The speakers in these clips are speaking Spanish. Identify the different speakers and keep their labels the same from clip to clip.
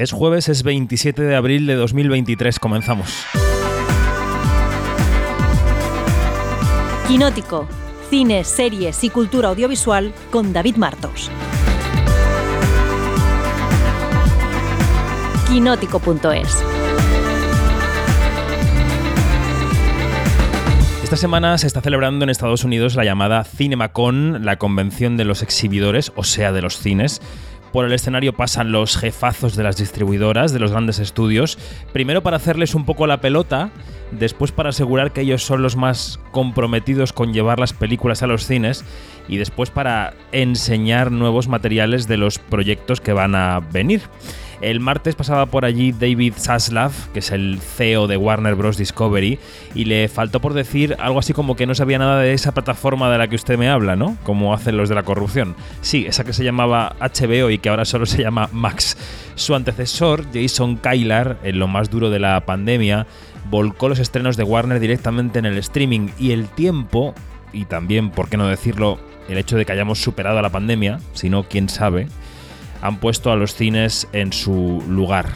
Speaker 1: Es jueves, es 27 de abril de 2023. Comenzamos.
Speaker 2: Quinótico. Cine, series y cultura audiovisual con David Martos. Quinótico.es.
Speaker 1: Esta semana se está celebrando en Estados Unidos la llamada CinemaCon, la convención de los exhibidores, o sea, de los cines. Por el escenario pasan los jefazos de las distribuidoras, de los grandes estudios, primero para hacerles un poco la pelota, después para asegurar que ellos son los más comprometidos con llevar las películas a los cines y después para enseñar nuevos materiales de los proyectos que van a venir. El martes pasaba por allí David Zaslav, que es el CEO de Warner Bros. Discovery, y le faltó por decir algo así como que no sabía nada de esa plataforma de la que usted me habla, ¿no? Como hacen los de la corrupción. Sí, esa que se llamaba HBO y que ahora solo se llama Max. Su antecesor, Jason Kylar, en lo más duro de la pandemia, volcó los estrenos de Warner directamente en el streaming y el tiempo, y también, por qué no decirlo, el hecho de que hayamos superado a la pandemia, si no, quién sabe, han puesto a los cines en su lugar.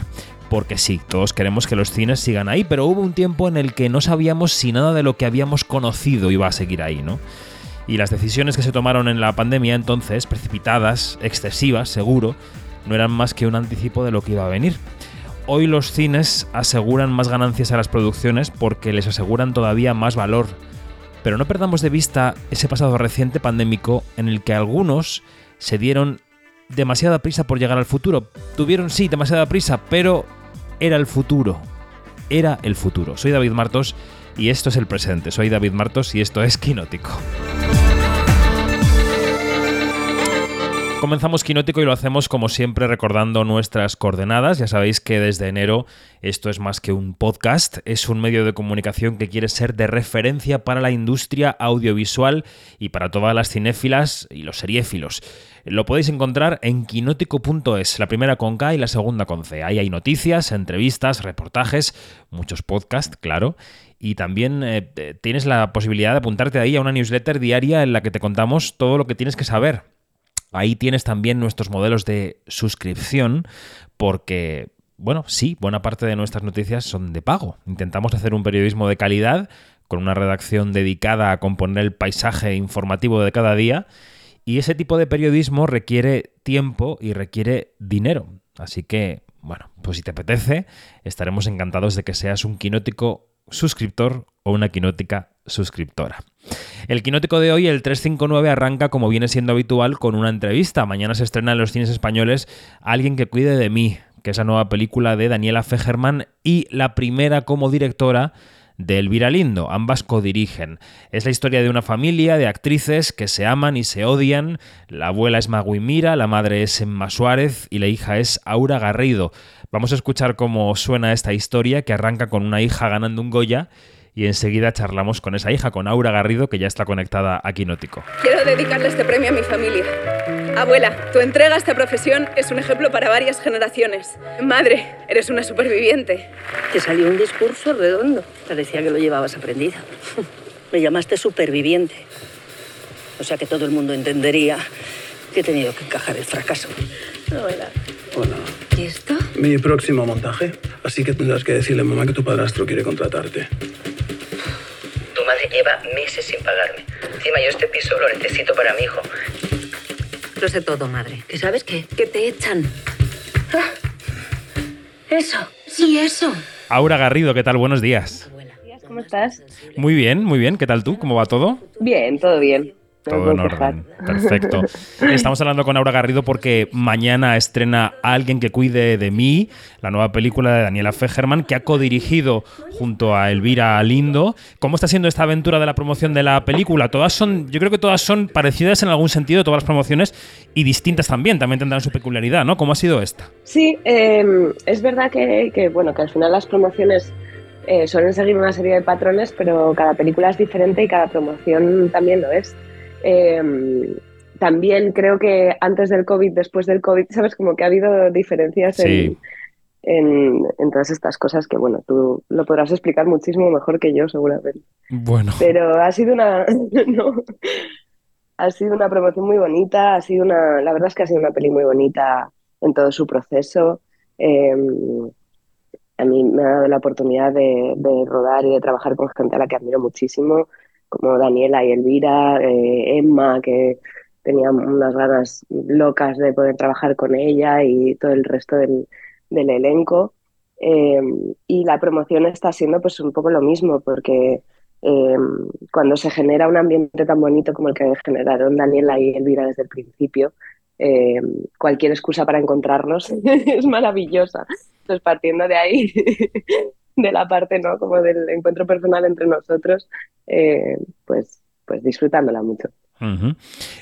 Speaker 1: Porque sí, todos queremos que los cines sigan ahí, pero hubo un tiempo en el que no sabíamos si nada de lo que habíamos conocido iba a seguir ahí, ¿no? Y las decisiones que se tomaron en la pandemia entonces, precipitadas, excesivas, seguro, no eran más que un anticipo de lo que iba a venir. Hoy los cines aseguran más ganancias a las producciones porque les aseguran todavía más valor. Pero no perdamos de vista ese pasado reciente pandémico en el que algunos se dieron demasiada prisa por llegar al futuro. Tuvieron, sí, demasiada prisa, pero era el futuro. Era el futuro. Soy David Martos y esto es el presente. Soy David Martos y esto es Quinótico. Comenzamos Quinótico y lo hacemos como siempre recordando nuestras coordenadas. Ya sabéis que desde enero esto es más que un podcast, es un medio de comunicación que quiere ser de referencia para la industria audiovisual y para todas las cinéfilas y los seriéfilos. Lo podéis encontrar en quinótico.es, la primera con K y la segunda con C. Ahí hay noticias, entrevistas, reportajes, muchos podcasts, claro. Y también eh, tienes la posibilidad de apuntarte ahí a una newsletter diaria en la que te contamos todo lo que tienes que saber Ahí tienes también nuestros modelos de suscripción porque, bueno, sí, buena parte de nuestras noticias son de pago. Intentamos hacer un periodismo de calidad con una redacción dedicada a componer el paisaje informativo de cada día y ese tipo de periodismo requiere tiempo y requiere dinero. Así que, bueno, pues si te apetece, estaremos encantados de que seas un quinótico suscriptor o una quinótica suscriptora. El quinótico de hoy, el 359, arranca como viene siendo habitual con una entrevista. Mañana se estrena en los cines españoles Alguien que cuide de mí, que es la nueva película de Daniela Fegerman y la primera como directora de Elvira Lindo. Ambas codirigen. Es la historia de una familia de actrices que se aman y se odian. La abuela es Maguimira, la madre es Emma Suárez y la hija es Aura Garrido. Vamos a escuchar cómo suena esta historia que arranca con una hija ganando un Goya y enseguida charlamos con esa hija, con Aura Garrido, que ya está conectada a Quinótico.
Speaker 3: Quiero dedicarle este premio a mi familia. Abuela, tu entrega a esta profesión es un ejemplo para varias generaciones. Madre, eres una superviviente.
Speaker 4: Te salió un discurso redondo. Parecía que lo llevabas aprendido. Me llamaste superviviente. O sea que todo el mundo entendería que he tenido que encajar el fracaso.
Speaker 3: Hola.
Speaker 5: Hola.
Speaker 4: ¿Y esto?
Speaker 5: Mi próximo montaje. Así que tendrás que decirle a mamá que tu padrastro quiere contratarte.
Speaker 4: Tu madre lleva meses sin pagarme. Encima yo este piso lo necesito para mi hijo. Lo sé todo, madre. ¿Que sabes qué? Que te echan. Ah. Eso. Sí, eso.
Speaker 1: Aura Garrido, ¿qué tal? Buenos días.
Speaker 6: ¿Cómo estás?
Speaker 1: Muy bien, muy bien. ¿Qué tal tú? ¿Cómo va todo?
Speaker 6: Bien, todo bien.
Speaker 1: Todo en orden. Perfecto. Estamos hablando con Aura Garrido porque mañana estrena Alguien que cuide de mí, la nueva película de Daniela Fegerman, que ha codirigido junto a Elvira Lindo. ¿Cómo está siendo esta aventura de la promoción de la película? Todas son, yo creo que todas son parecidas en algún sentido, todas las promociones, y distintas también, también tendrán su peculiaridad, ¿no? ¿Cómo ha sido esta?
Speaker 6: Sí, eh, es verdad que, bueno, que al final las promociones eh, suelen seguir una serie de patrones, pero cada película es diferente y cada promoción también lo es. Em, también creo que antes del COVID, después del COVID, sabes, como que ha habido diferencias en, en, todas estas cosas que, bueno, tú lo podrás explicar muchísimo mejor que yo, seguramente.
Speaker 1: Bueno.
Speaker 6: Pero ha sido una... ha sido una promoción muy bonita, ha sido una... La verdad es que ha sido una peli muy bonita en todo su proceso. Em, a mí me ha dado la oportunidad de, rodar y de trabajar con gente a la que admiro muchísimo, como Daniela y Elvira, eh, Emma, que tenía unas ganas locas de poder trabajar con ella y todo el resto del, elenco. Em, y la promoción está siendo pues un poco lo mismo, porque em, cuando se genera un ambiente tan bonito como el que generaron Daniela y Elvira desde el principio, eh, cualquier excusa para encontrarnos es maravillosa. Entonces, partiendo de ahí, de la parte, ¿no? Como del encuentro personal entre nosotros, eh, pues, pues disfrutándola mucho.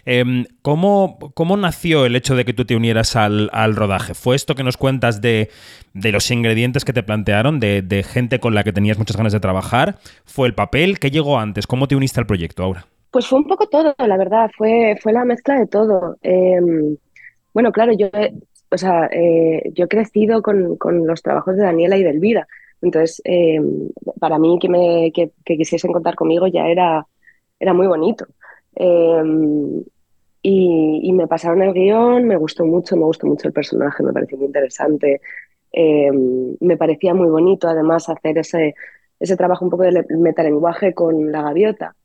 Speaker 1: Em, ¿cómo, nació el hecho de que tú te unieras al, rodaje? ¿Fue esto que nos cuentas de, los ingredientes que te plantearon, de, gente con la que tenías muchas ganas de trabajar? ¿Fue el papel? ¿Qué llegó antes? ¿Cómo te uniste al proyecto ahora?
Speaker 6: Pues fue un poco todo, la verdad, fue, fue la mezcla de todo. Em, bueno, claro, yo, o sea, eh, yo he crecido con, los trabajos de Daniela y de Elvira. Entonces, em, para mí que, me, que, quisiesen contar conmigo ya era, era muy bonito. Em, y, me pasaron el guion, me gustó mucho, me gustó mucho el personaje, me pareció muy interesante. me parecía muy bonito además hacer ese, ese trabajo un poco de metalenguaje con la gaviota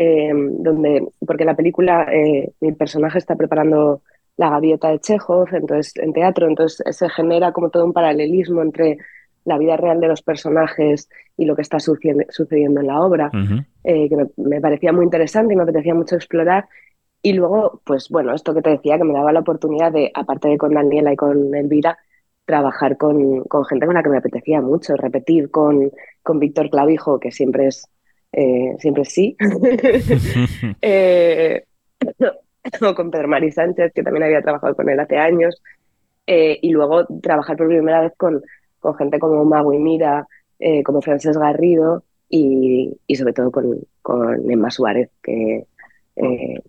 Speaker 6: eh, donde, porque la película eh, mi personaje está preparando la gaviota de Chekhov, entonces en teatro, entonces se genera como todo un paralelismo entre la vida real de los personajes y lo que está sucediendo en la obra, eh, que me, parecía muy interesante y me apetecía mucho explorar. Y luego, pues bueno, esto que te decía, que me daba la oportunidad de, aparte de con Daniela y con Elvira, trabajar con, con gente con la que me apetecía mucho, repetir con, con Víctor Clavijo, que siempre es eh, siempre sí. eh, con Pedro Mari Sánchez, que también había trabajado con él hace años. Eh, y luego trabajar por primera vez con, con gente como Mago y Mira, eh, como Frances Garrido y, sobre todo con, Emma Suárez, que,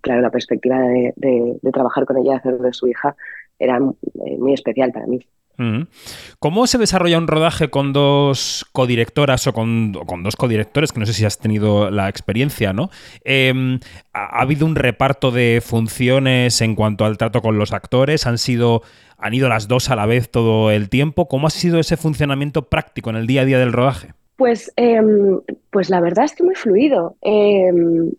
Speaker 6: claro, la perspectiva de, trabajar con ella, hacer de su hija, era muy especial para mí.
Speaker 1: ¿Cómo se desarrolla un rodaje con dos codirectoras o con, dos codirectores? Que no sé si has tenido la experiencia, ¿no? Em, ¿ha, habido un reparto de funciones en cuanto al trato con los actores? ¿Han sido, han ido las dos a la vez todo el tiempo? ¿Cómo ha sido ese funcionamiento práctico en el día a día del rodaje?
Speaker 6: Pues, em, pues la verdad es que muy fluido. Em,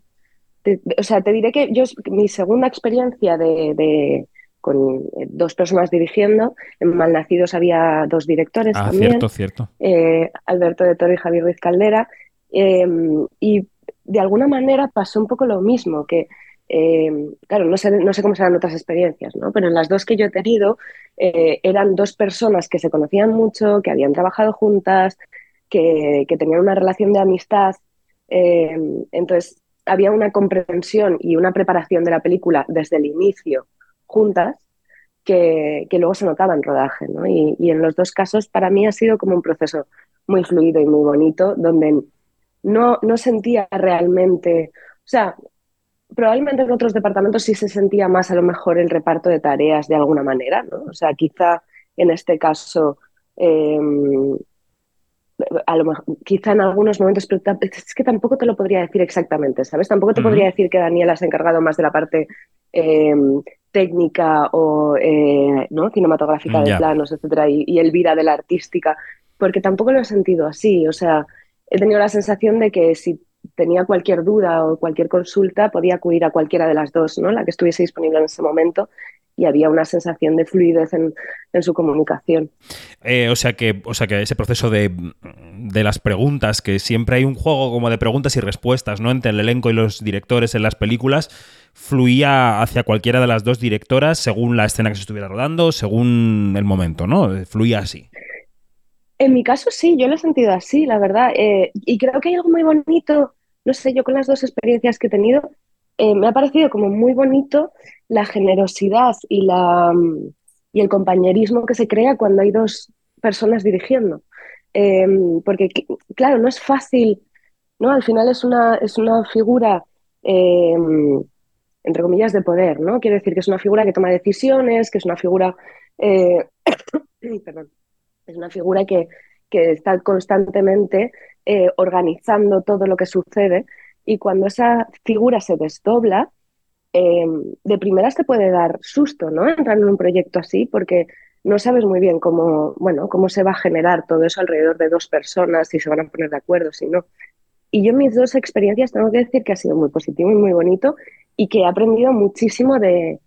Speaker 6: o sea, te diré que yo mi segunda experiencia de con eh, dos personas dirigiendo. En Malnacidos había dos directores ah, también.
Speaker 1: Cierto, cierto.
Speaker 6: Eh, Alberto de Toro y Javier Ruiz Caldera. Em, y de alguna manera pasó un poco lo mismo, que em, claro, no sé, no sé cómo serán otras experiencias, ¿no? pero en las dos que yo he tenido eh, eran dos personas que se conocían mucho, que habían trabajado juntas, que, que tenían una relación de amistad. Em, entonces, había una comprensión y una preparación de la película desde el inicio juntas que, luego se notaba en rodaje. ¿no? Y, en los dos casos para mí ha sido como un proceso muy fluido y muy bonito, donde no, no sentía realmente, o sea, probablemente en otros departamentos sí se sentía más a lo mejor el reparto de tareas de alguna manera, ¿no? O sea, quizá en este caso, em, a lo mejor, quizá en algunos momentos, pero es que tampoco te lo podría decir exactamente, ¿sabes? Tampoco te podría decir que Daniela se ha encargado más de la parte em, técnica o eh, ¿no? cinematográfica de planos, etcétera, y, y, Elvira de la artística, porque tampoco lo he sentido así. O sea, he tenido la sensación de que si tenía cualquier duda o cualquier consulta, podía acudir a cualquiera de las dos, ¿no? La que estuviese disponible en ese momento y había una sensación de fluidez en, su comunicación.
Speaker 1: Eh, o, sea que, o sea que ese proceso de, de, las preguntas, que siempre hay un juego como de preguntas y respuestas, ¿no? Entre el elenco y los directores en las películas, fluía hacia cualquiera de las dos directoras según la escena que se estuviera rodando, según el momento, ¿no? Fluía así.
Speaker 6: En mi caso sí, yo lo he sentido así, la verdad. Eh, y creo que hay algo muy bonito, no sé, yo con las dos experiencias que he tenido, eh, me ha parecido como muy bonito la generosidad y, la, mm, y el compañerismo que se crea cuando hay dos personas dirigiendo. Em, porque, claro, no es fácil, ¿no? Al final es una, es una figura, em, entre comillas, de poder, ¿no? Quiere decir que es una figura que toma decisiones, que es una figura, eh, perdón, es una figura que, que está constantemente eh, organizando todo lo que sucede y cuando esa figura se desdobla, Em, de primeras te puede dar susto, ¿no? Entrar en un proyecto así, porque no sabes muy bien cómo, bueno, cómo se va a generar todo eso alrededor de dos personas, si se van a poner de acuerdo, si no. Y yo mis dos experiencias tengo que decir que ha sido muy positivo y muy bonito y que he aprendido muchísimo de,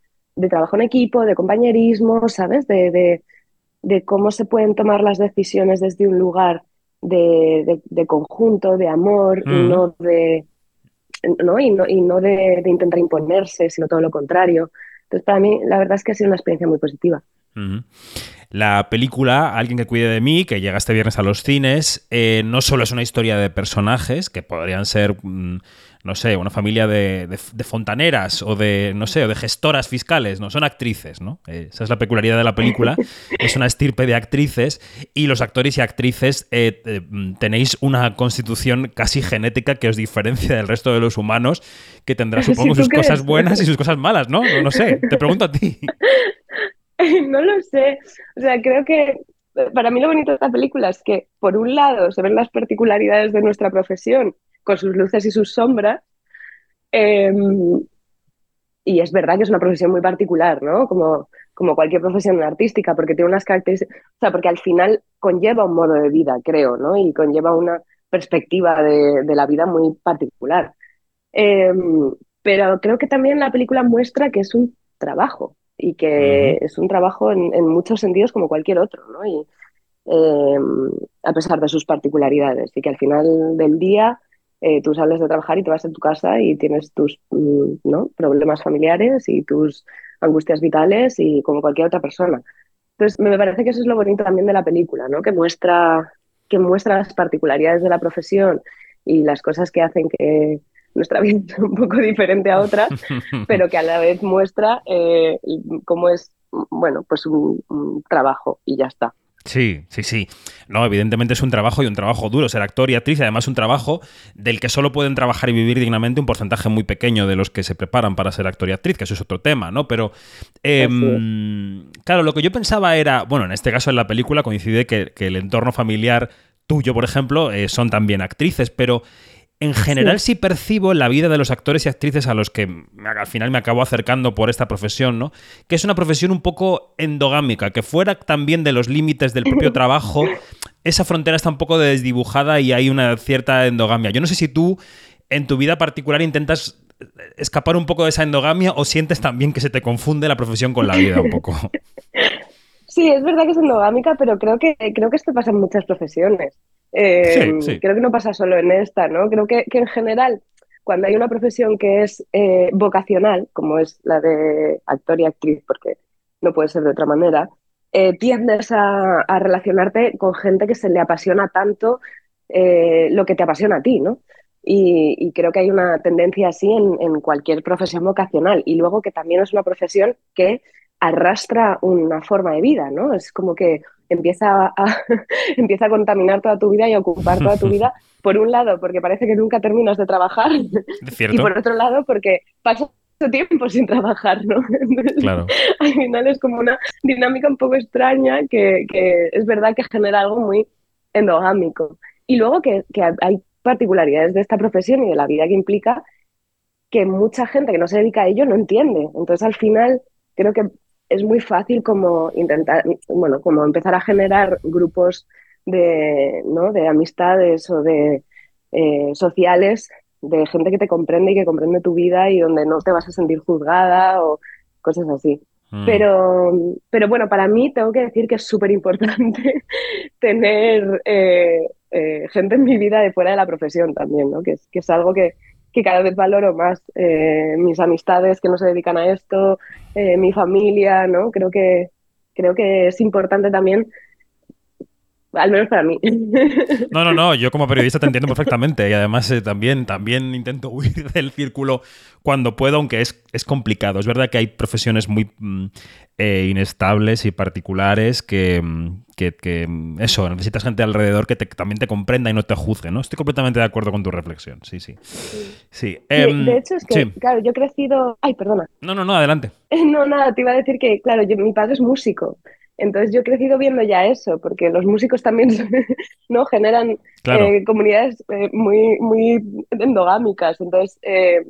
Speaker 6: trabajo en equipo, de compañerismo, ¿sabes? De, cómo se pueden tomar las decisiones desde un lugar de, conjunto, de amor, y no de... ¿no? Y no, y no de intentar imponerse, sino todo lo contrario. Entonces, para mí, la verdad es que ha sido una experiencia muy positiva.
Speaker 1: La película Alguien que cuide de mí, que llega este viernes a los cines, eh, no solo es una historia de personajes, que podrían ser, mm, no sé, una familia de, fontaneras o de, no sé, o de gestoras fiscales, no, son actrices, ¿no? Eh, esa es la peculiaridad de la película, es una estirpe de actrices y los actores y actrices eh, mm, tenéis una constitución casi genética que os diferencia del resto de los humanos, que tendrá, supongo, sus cosas buenas y sus cosas malas, ¿no? No, no sé, te pregunto a ti.
Speaker 6: no lo sé. O sea, creo que para mí lo bonito de esta película es que, por un lado, se ven las particularidades de nuestra profesión con sus luces y sus sombras. Em, y es verdad que es una profesión muy particular, ¿no? Como, como cualquier profesión artística, porque tiene unas características, o sea, porque al final conlleva un modo de vida, creo, ¿no? Y conlleva una perspectiva de, la vida muy particular. Em, pero creo que también la película muestra que es un trabajo, y que es un trabajo en, muchos sentidos como cualquier otro, ¿no? Y, em, a pesar de sus particularidades y que al final del día eh, tú sales de trabajar y te vas a tu casa y tienes tus mm, ¿no? problemas familiares y tus angustias vitales y como cualquier otra persona. Entonces me parece que eso es lo bonito también de la película, ¿no? que, muestra, que muestra las particularidades de la profesión y las cosas que hacen que, nuestra vida es un poco diferente a otras, pero que a la vez muestra eh, cómo es, bueno, pues un, trabajo y ya está.
Speaker 1: Sí, sí, sí. No, evidentemente es un trabajo y un trabajo duro ser actor y actriz, y además un trabajo del que solo pueden trabajar y vivir dignamente un porcentaje muy pequeño de los que se preparan para ser actor y actriz, que eso es otro tema, ¿no? Pero, em, claro, lo que yo pensaba era, bueno, en este caso en la película coincide que, el entorno familiar tuyo, por ejemplo, eh, son también actrices, pero en general sí. percibo la vida de los actores y actrices a los que al final me acabo acercando por esta profesión, ¿no? Que es una profesión un poco endogámica, que fuera también de los límites del propio trabajo, esa frontera está un poco desdibujada y hay una cierta endogamia. Yo no sé si tú en tu vida particular intentas escapar un poco de esa endogamia o sientes también que se te confunde la profesión con la vida un poco.
Speaker 6: Sí, es verdad que es endogámica, pero creo que, creo que esto pasa en muchas profesiones. Eh, creo que no pasa solo en esta, ¿no? Creo que, en general, cuando hay una profesión que es eh, vocacional, como es la de actor y actriz, porque no puede ser de otra manera, eh, tiendes a, relacionarte con gente que se le apasiona tanto lo que te apasiona a ti, ¿no? Y, creo que hay una tendencia así en, en, cualquier profesión vocacional. Y luego que también es una profesión que arrastra una forma de vida, ¿no? Es como que empieza a, empieza a contaminar toda tu vida y a ocupar toda tu vida, por un lado, porque parece que nunca terminas de trabajar, y por otro lado, porque pasas tiempo sin trabajar, ¿no? claro. Al final es como una dinámica un poco extraña que, es verdad que genera algo muy endogámico. Y luego que, que hay particularidades de esta profesión y de la vida que implica que mucha gente que no se dedica a ello no entiende. Entonces, al final, creo que es muy fácil como intentar, bueno, como empezar a generar grupos de, ¿no? de amistades o de eh, sociales de gente que te comprende y que comprende tu vida y donde no te vas a sentir juzgada o cosas así. Mm. Pero, pero bueno, para mí tengo que decir que es súper importante tener eh, eh, gente en mi vida de fuera de la profesión también, ¿no? que, que es algo que, que cada vez valoro más eh, mis amistades que no se dedican a esto, eh, mi familia, ¿no? Creo que, creo que es importante también al menos para mí.
Speaker 1: No, no, no, yo como periodista te entiendo perfectamente y además eh, también, también intento huir del círculo cuando puedo, aunque es, es complicado. Es verdad que hay profesiones muy mm, eh, inestables y particulares que, mm, que, mm, eso, necesitas gente alrededor que también te comprenda y no te juzgue, ¿no? Estoy completamente de acuerdo con tu reflexión, sí, sí. Sí.
Speaker 6: Em, de hecho, es que, claro, yo he crecido... Ay, perdona.
Speaker 1: No, no, no, adelante.
Speaker 6: No, nada, te iba a decir que, claro, mi padre es músico. Entonces yo he crecido viendo ya eso, porque los músicos también ¿no? generan eh, comunidades eh, muy, muy endogámicas. Entonces, eh,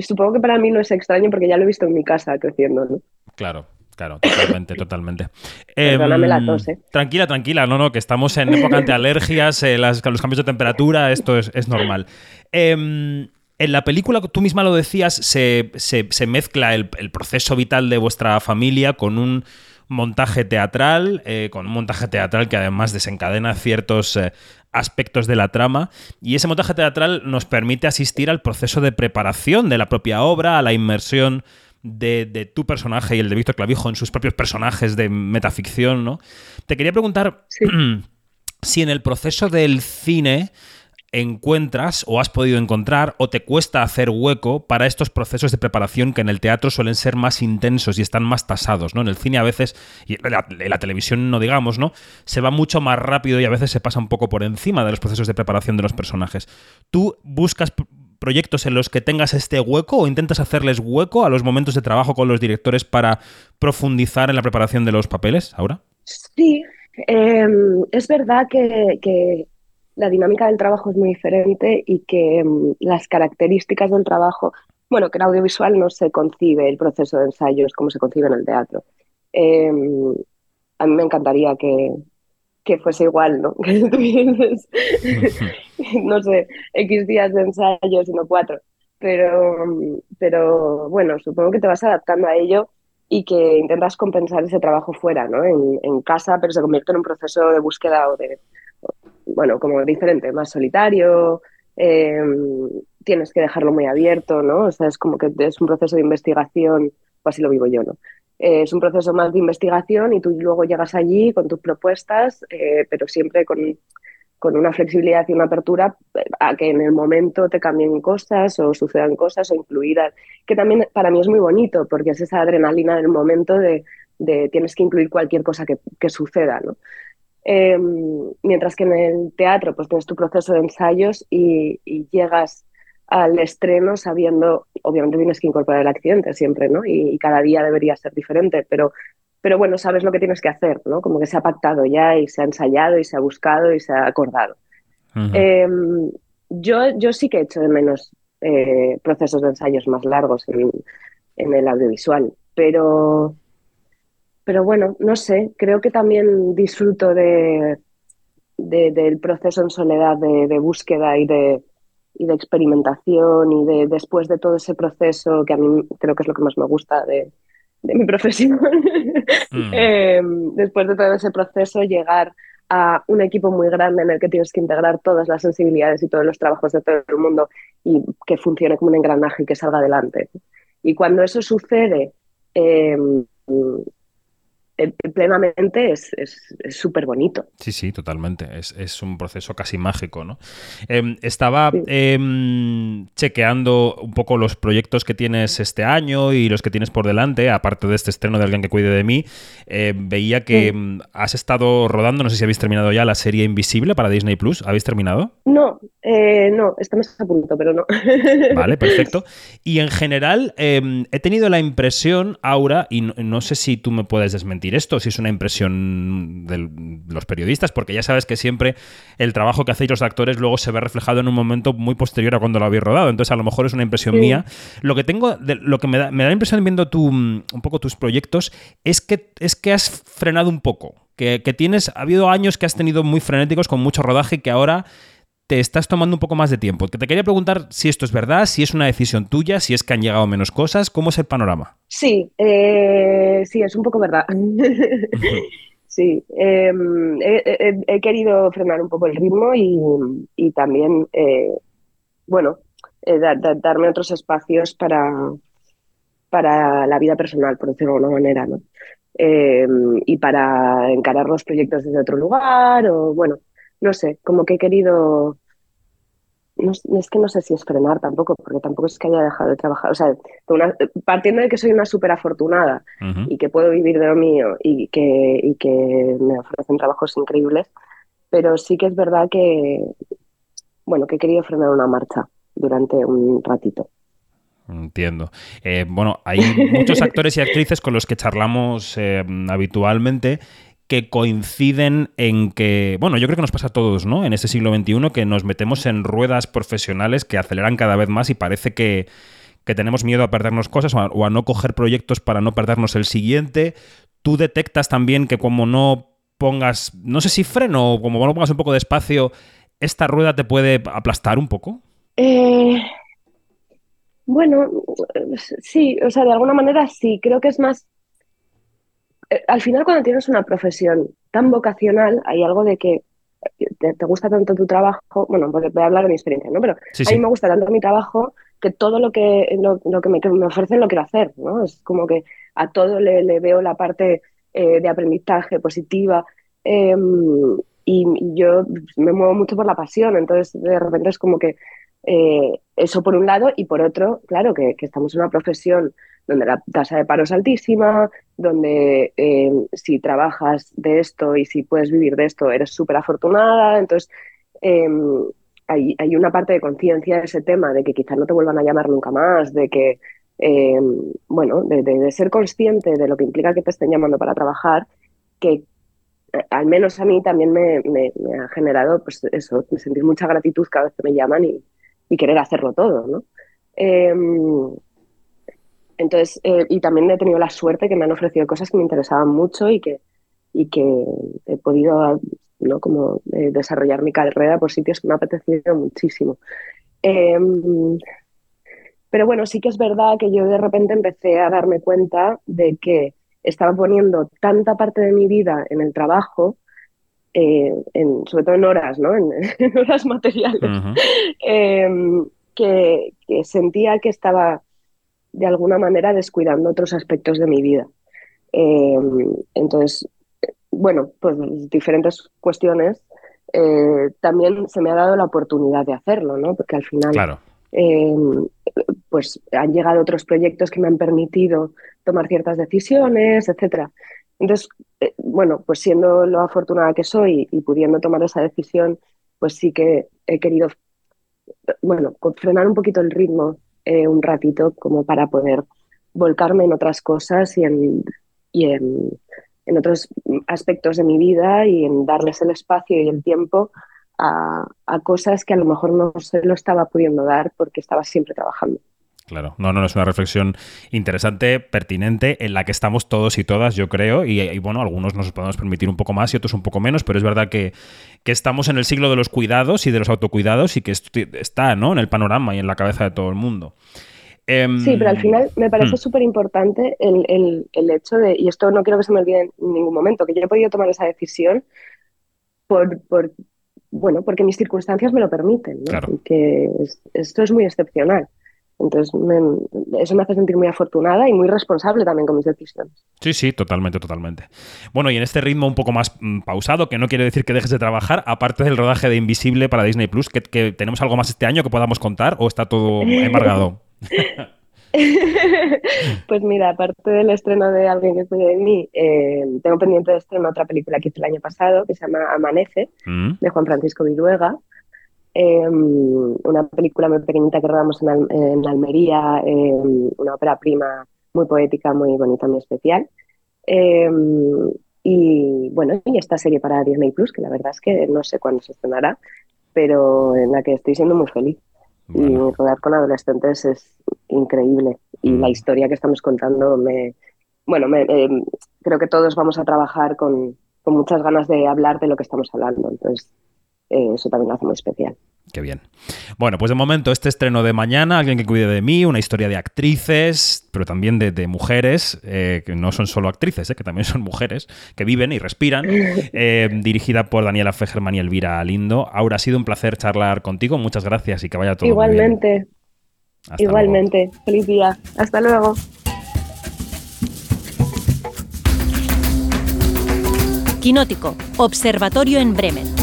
Speaker 6: supongo que para mí no es extraño porque ya lo he visto en mi casa creciendo. ¿no?
Speaker 1: Claro. Claro, totalmente, totalmente.
Speaker 6: Perdóname la
Speaker 1: Em,
Speaker 6: tos, ¿eh?
Speaker 1: Tranquila, tranquila, no, no, que estamos en época ante alergias, eh, las- los cambios de temperatura, esto es, es normal. Em, en la película, tú misma lo decías, se, se- se mezcla el, el proceso vital de vuestra familia con un montaje teatral, eh, con un montaje teatral que además desencadena ciertos eh, aspectos de la trama, y ese montaje teatral nos permite asistir al proceso de preparación de la propia obra, a la inmersión de, de tu personaje y el de Víctor Clavijo en sus propios personajes de metaficción, ¿no? Te quería preguntar
Speaker 6: Sí.
Speaker 1: si en el proceso del cine encuentras o has podido encontrar o te cuesta hacer hueco para estos procesos de preparación que en el teatro suelen ser más intensos y están más tasados, ¿no? En el cine a veces, y en la, televisión no digamos, ¿no? Se va mucho más rápido y a veces se pasa un poco por encima de los procesos de preparación de los personajes. ¿Tú buscas pr- proyectos en los que tengas este hueco o intentas hacerles hueco a los momentos de trabajo con los directores para profundizar en la preparación de los papeles, ahora?
Speaker 6: Sí, em, es verdad que la dinámica del trabajo es muy diferente y que em, las características del trabajo, bueno, que en audiovisual no se concibe el proceso de ensayos como se concibe en el teatro. Em, a mí me encantaría que, que fuese igual, ¿no? Que tuvieses, no sé, X días de ensayos y no cuatro. Pero, pero bueno, supongo que te vas adaptando a ello y que intentas compensar ese trabajo fuera, ¿no? En, en casa, pero se convierte en un proceso de búsqueda o de, bueno, como diferente, más solitario, eh, tienes que dejarlo muy abierto, ¿no? O sea, es como que es un proceso de investigación, o así lo vivo yo, ¿no? Eh, es un proceso más de investigación y tú luego llegas allí con tus propuestas, eh, pero siempre con, con una flexibilidad y una apertura a que en el momento te cambien cosas o sucedan cosas o incluir, que también para mí es muy bonito porque es esa adrenalina del momento de, de tienes que incluir cualquier cosa que, que suceda, ¿no? Eh, mientras que en el teatro pues tienes tu proceso de ensayos y, y, llegas al estreno sabiendo, obviamente tienes que incorporar el accidente siempre, ¿no? Y, y, cada día debería ser diferente, pero, pero bueno, sabes lo que tienes que hacer, ¿no? Como que se ha pactado ya y se ha ensayado y se ha buscado y se ha acordado. Uh -huh. eh, yo, yo sí que he hecho de menos eh, procesos de ensayos más largos en, en el audiovisual, pero pero bueno, no sé, creo que también disfruto de, de, del proceso en soledad de, de búsqueda y de, y de experimentación y de después de todo ese proceso, que a mí creo que es lo que más me gusta de, de mi profesión, mm. eh, después de todo ese proceso llegar a un equipo muy grande en el que tienes que integrar todas las sensibilidades y todos los trabajos de todo el mundo y que funcione como un engranaje y que salga adelante. Y cuando eso sucede, eh, plenamente es súper bonito.
Speaker 1: Sí, sí, totalmente. Es, es, un proceso casi mágico, ¿no? Eh, estaba sí. eh, chequeando un poco los proyectos que tienes este año y los que tienes por delante, aparte de este estreno de Alguien que cuide de mí. Eh, veía que sí. has estado rodando, no sé si habéis terminado ya la serie Invisible para Disney Plus. ¿Habéis terminado?
Speaker 6: No, eh, no, estamos a punto, pero no.
Speaker 1: Vale, perfecto. Y en general, em, he tenido la impresión, Aura, y no, no sé si tú me puedes desmentir esto, si es una impresión de los periodistas, porque ya sabes que siempre el trabajo que hacéis los actores luego se ve reflejado en un momento muy posterior a cuando lo habéis rodado. Entonces, a lo mejor es una impresión sí. mía. Lo que tengo, de, lo que me da, me da la impresión viendo tu, un poco tus proyectos, es que, es que has frenado un poco. Que, que tienes, ha habido años que has tenido muy frenéticos, con mucho rodaje, y que ahora te estás tomando un poco más de tiempo. Que te quería preguntar si esto es verdad, si es una decisión tuya, si es que han llegado menos cosas, ¿cómo es el panorama?
Speaker 6: Sí, eh, sí, es un poco verdad. sí, eh, he, he, querido frenar un poco el ritmo y, y también, eh, bueno, da, da, darme otros espacios para, para la vida personal, por decirlo de alguna manera, ¿no? y para encarar los proyectos desde otro lugar, o bueno, no sé, como que he querido, no, es que no sé si es frenar tampoco, porque tampoco es que haya dejado de trabajar, o sea, una, partiendo de que soy una súper afortunada uh -huh. y que puedo vivir de lo mío y que, y que me ofrecen trabajos increíbles, pero sí que es verdad que, bueno, que he querido frenar una marcha durante un ratito.
Speaker 1: Entiendo. Eh, bueno, hay muchos actores y actrices con los que charlamos eh, habitualmente que coinciden en que, bueno, yo creo que nos pasa a todos, ¿no? En este siglo XXI, que nos metemos en ruedas profesionales que aceleran cada vez más y parece que, que tenemos miedo a perdernos cosas o a, no coger proyectos para no perdernos el siguiente. Tú detectas también que como no pongas, no sé si freno o como no pongas un poco de espacio, esta rueda te puede aplastar un poco.
Speaker 6: Eh, bueno, sí, o sea, de alguna manera sí, creo que es más... Eh, al final cuando tienes una profesión tan vocacional, hay algo de que te, gusta tanto tu trabajo, bueno, voy a hablar de mi experiencia, ¿no? Pero a mí me gusta tanto mi trabajo que todo lo que, lo, que, me, me, ofrecen lo quiero hacer, ¿no? Es como que a todo le, veo la parte eh, de aprendizaje positiva em, y, yo me muevo mucho por la pasión, entonces de repente es como que eh, eso por un lado y por otro, claro, que, estamos en una profesión donde la tasa de paro es altísima, donde em, si trabajas de esto y si puedes vivir de esto eres súper afortunada, entonces em, hay, hay, una parte de conciencia de ese tema, de que quizás no te vuelvan a llamar nunca más, de que, em, bueno, de, ser consciente de lo que implica que te estén llamando para trabajar, que eh, al menos a mí también me, ha generado, pues eso, sentir mucha gratitud cada vez que me llaman y, y querer hacerlo todo, ¿no? Entonces, eh, y también he tenido la suerte que me han ofrecido cosas que me interesaban mucho y que, y que he podido ¿no? como, eh, desarrollar mi carrera por sitios que me ha apetecido muchísimo. Em, pero bueno, sí que es verdad que yo de repente empecé a darme cuenta de que estaba poniendo tanta parte de mi vida en el trabajo, eh, en, sobre todo en horas, ¿no? en, horas materiales, em, que, que, sentía que estaba de alguna manera descuidando otros aspectos de mi vida. Eh, entonces, bueno, pues diferentes cuestiones. Eh, también se me ha dado la oportunidad de hacerlo, ¿no? Porque al final, eh, pues han llegado otros proyectos que me han permitido tomar ciertas decisiones, etcétera. Entonces, bueno, pues siendo lo afortunada que soy y pudiendo tomar esa decisión, pues sí que he querido, bueno, frenar un poquito el ritmo eh, un ratito como para poder volcarme en otras cosas y en, y en, otros aspectos de mi vida y en darles el espacio y el tiempo a, a, cosas que a lo mejor no se lo estaba pudiendo dar porque estaba siempre trabajando.
Speaker 1: Claro, no, no, es una reflexión interesante, pertinente, en la que estamos todos y todas, yo creo, y, bueno, algunos nos podemos permitir un poco más y otros un poco menos, pero es verdad que, estamos en el siglo de los cuidados y de los autocuidados y que está ¿no? en el panorama y en la cabeza de todo el mundo.
Speaker 6: Em, sí, pero al final me parece hmm. súper importante el, hecho de, y esto no quiero que se me olvide en ningún momento, que yo he podido tomar esa decisión por, bueno, porque mis circunstancias me lo permiten, ¿no? que esto es muy excepcional. Entonces, eso me hace sentir muy afortunada y muy responsable también con mis decisiones.
Speaker 1: Sí, sí, totalmente, totalmente. Bueno, y en este ritmo un poco más mm, pausado, que no quiere decir que dejes de trabajar, aparte del rodaje de Invisible para Disney Plus, que, tenemos algo más este año que podamos contar o está todo embargado?
Speaker 6: pues mira, aparte del estreno de Alguien que cuide de mí, eh, tengo pendiente de estreno otra película que hice el año pasado que se llama Amanece, mm. de Juan Francisco Viduega. Em, una película muy pequeñita que rodamos en, Almería, em, una ópera prima muy poética, muy bonita, muy especial. Em, y bueno, y esta serie para Disney Plus, que la verdad es que no sé cuándo se estrenará, pero en la que estoy siendo muy feliz. Y rodar con adolescentes es increíble. Y la mm. historia que estamos contando me. Bueno, me, creo que todos vamos a trabajar con, con muchas ganas de hablar de lo que estamos hablando. Entonces, eh, eso también lo hace muy especial.
Speaker 1: Qué bien. Bueno, pues de momento este estreno de mañana, Alguien que cuide de mí, una historia de actrices, pero también de, mujeres, eh, que no son solo actrices, eh, que también son mujeres, que viven y respiran, dirigida por Daniela Fegerman y Elvira Lindo. Aura, ha sido un placer charlar contigo, muchas gracias y que vaya todo
Speaker 6: Igualmente.
Speaker 1: Muy
Speaker 6: bien. Igualmente. Feliz día. Hasta luego.
Speaker 2: Quinótico, Observatorio en Bremen.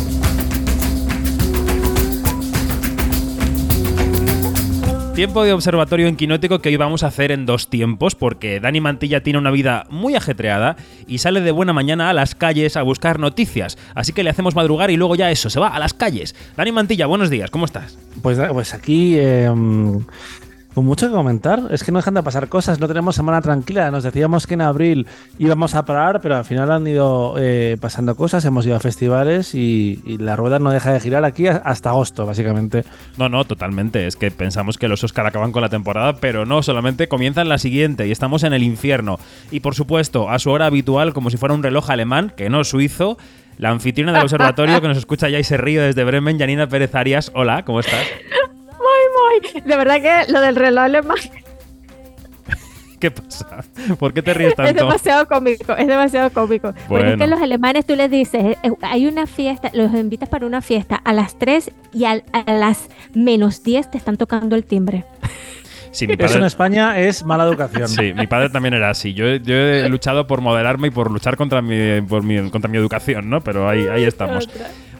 Speaker 1: Tiempo de observatorio en Quinótico que hoy vamos a hacer en dos tiempos porque Dani Mantilla tiene una vida muy ajetreada y sale de buena mañana a las calles a buscar noticias. Así que le hacemos madrugar y luego ya eso, se va a las calles. Dani Mantilla, buenos días, ¿cómo estás?
Speaker 7: Pues, pues aquí... Em, Con mucho que comentar. Es que no dejan de pasar cosas. No tenemos semana tranquila. Nos decíamos que en abril íbamos a parar, pero al final han ido eh, pasando cosas. Hemos ido a festivales y, la rueda no deja de girar aquí hasta agosto, básicamente.
Speaker 1: No, no, totalmente. Es que pensamos que los Oscar acaban con la temporada, pero no, solamente comienzan la siguiente y estamos en el infierno. Y por supuesto, a su hora habitual, como si fuera un reloj alemán, que no suizo, la anfitriona del observatorio que nos escucha ya y se ríe desde Bremen, Janina Pérez Arias. Hola, ¿cómo estás?
Speaker 8: De verdad que lo del reloj alemán.
Speaker 1: ¿Qué pasa? ¿Por qué te ríes tanto?
Speaker 8: Es demasiado cómico, es demasiado cómico. Porque es que los alemanes tú les dices, eh, hay una fiesta, los invitas para una fiesta a las 3 y a, las menos 10 te están tocando el timbre.
Speaker 7: Sí, mi padre... Eso en España es mala educación.
Speaker 1: Sí, mi padre también era así. Yo, he luchado por moderarme y por luchar contra mi, contra mi educación, ¿no? Pero ahí, ahí estamos.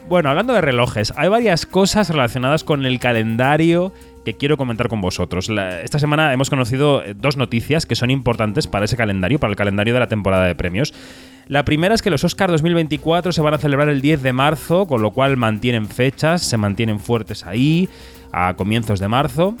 Speaker 1: Bueno, hablando de relojes, hay varias cosas relacionadas con el calendario que quiero comentar con vosotros. esta semana hemos conocido eh, dos noticias que son importantes para ese calendario, para el calendario de la temporada de premios. La primera es que los Oscars 2024 se van a celebrar el 10 de marzo, con lo cual mantienen fechas, se mantienen fuertes ahí, a comienzos de marzo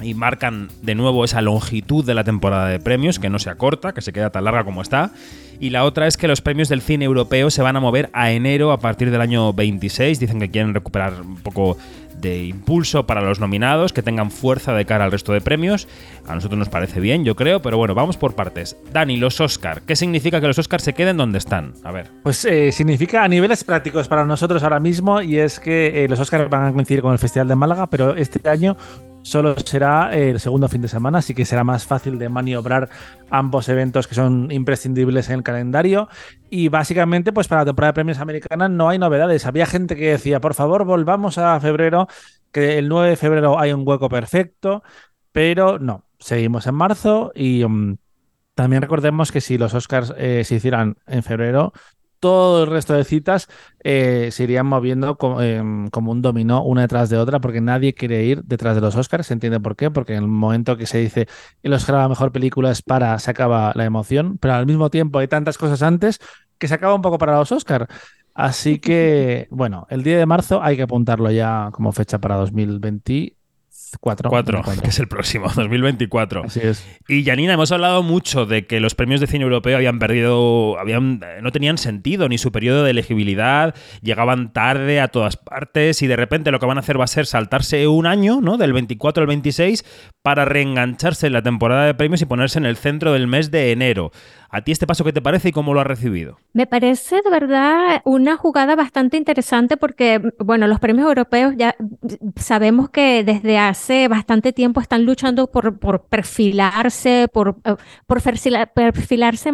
Speaker 1: y marcan de nuevo esa longitud de la temporada de premios, que no se acorta, que se queda tan larga como está. Y la otra es que los premios del cine europeo se van a mover a enero a partir del año 26. Dicen que quieren recuperar un poco de impulso para los nominados, que tengan fuerza de cara al resto de premios. A nosotros nos parece bien, yo creo, pero bueno, vamos por partes. Dani, los Oscar, ¿qué significa que los Oscar se queden donde están? A ver.
Speaker 7: Pues eh, significa a niveles prácticos para nosotros ahora mismo y es que eh, los Oscar van a coincidir con el Festival de Málaga, pero este año solo será el segundo fin de semana, así que será más fácil de maniobrar ambos eventos que son imprescindibles en el calendario. Y básicamente, pues para la temporada de premios americana no hay novedades. Había gente que decía, por favor, volvamos a febrero, que el 9 de febrero hay un hueco perfecto, pero no, seguimos en marzo y... Mm, también recordemos que si los Oscars eh, se hicieran en febrero, todo el resto de citas eh, se irían moviendo em, como, un dominó una detrás de otra, porque nadie quiere ir detrás de los Oscars. ¿Se entiende por qué? Porque en el momento que se dice el Oscar a la mejor película es para, se acaba la emoción, pero al mismo tiempo hay tantas cosas antes que se acaba un poco para los Oscars. Así que, bueno, el día de marzo hay que apuntarlo ya como fecha para 2020 4.
Speaker 1: 4, que es el próximo, 2024.
Speaker 7: Así es.
Speaker 1: Y Janina, hemos hablado mucho de que los premios de cine europeo habían perdido, habían, no tenían sentido ni su periodo de elegibilidad, llegaban tarde a todas partes y de repente lo que van a hacer va a ser saltarse un año, ¿no? Del 24 al 26, para reengancharse en la temporada de premios y ponerse en el centro del mes de enero. ¿A ti este paso qué te parece y cómo lo has recibido?
Speaker 8: Me parece de verdad una jugada bastante interesante porque, bueno, los premios europeos ya sabemos que desde hace bastante tiempo están luchando por, por perfilarse, por, eh, por perfilarse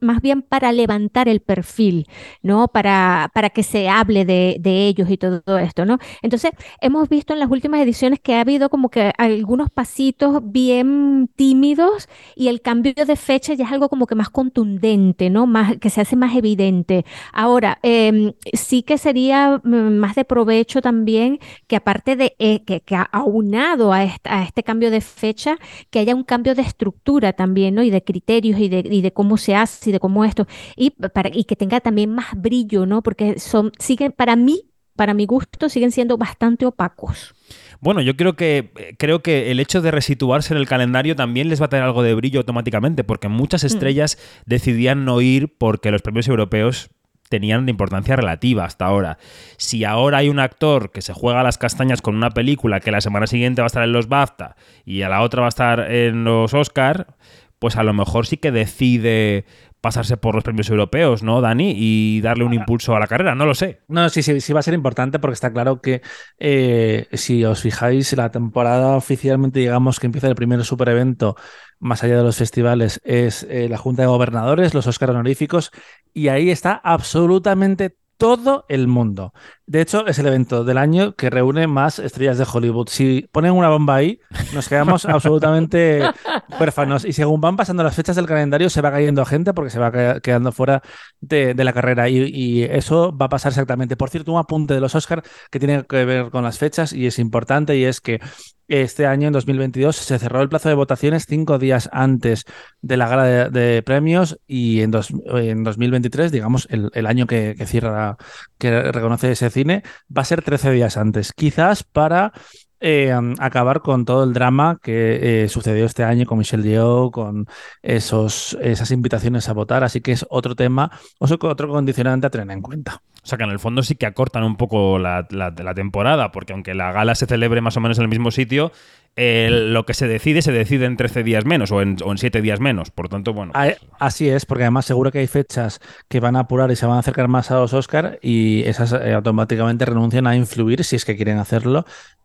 Speaker 8: más bien para levantar el perfil, ¿no? Para, para que se hable de, de ellos y todo esto, ¿no? Entonces, hemos visto en las últimas ediciones que ha habido como que algunos pasitos bien tímidos y el cambio de fecha ya es algo como que más contundente, ¿no? Más, que se hace más evidente. Ahora, em, sí que sería mm, más de provecho también que aparte de eh, que, que, aunado a, a, este cambio de fecha, que haya un cambio de estructura también, ¿no? Y de criterios y de, y de cómo se hace y de cómo esto, y, para, y que tenga también más brillo, ¿no? Porque son, siguen, para mí, para mi gusto, siguen siendo bastante opacos.
Speaker 1: Bueno, yo creo que creo que el hecho de resituarse en el calendario también les va a tener algo de brillo automáticamente, porque muchas mm. estrellas decidían no ir porque los premios europeos tenían importancia relativa hasta ahora. Si ahora hay un actor que se juega las castañas con una película que la semana siguiente va a estar en los BAFTA y a la otra va a estar en los Oscar, pues a lo mejor sí que decide pasarse por los premios europeos, ¿no, Dani? Y darle un impulso a la carrera, no lo sé.
Speaker 7: No, sí, sí, sí va a ser importante porque está claro que eh, si os fijáis, la temporada oficialmente, digamos que empieza el primer super evento, más allá de los festivales, es eh, la Junta de Gobernadores, los Oscar honoríficos, y ahí está absolutamente todo el mundo. De hecho, es el evento del año que reúne más estrellas de Hollywood. Si ponen una bomba ahí, nos quedamos absolutamente huérfanos. Y según van pasando las fechas del calendario, se va cayendo gente porque se va quedando fuera de, la carrera. Y, eso va a pasar exactamente. Por cierto, un apunte de los Oscars que tiene que ver con las fechas y es importante y es que este año, en 2022, se cerró el plazo de votaciones cinco días antes de la gala de, premios y en, en 2023, digamos, el, año que, cierra, que reconoce ese cine, va a ser 13 días antes. Quizás para eh, acabar con todo el drama que eh, sucedió este año con Michelle Yeoh, con esos, esas invitaciones a votar. Así que es otro tema, otro condicionante a tener en cuenta.
Speaker 1: O sea que en el fondo sí que acortan un poco la, la temporada, porque aunque la gala se celebre más o menos en el mismo sitio, lo que se decide se decide en 13 días menos o en, o 7 días menos. Por tanto, bueno.
Speaker 7: Ah, así es, porque además seguro que hay fechas que van a apurar y se van a acercar más a los Oscar y esas eh, automáticamente renuncian a influir, si es que quieren hacerlo,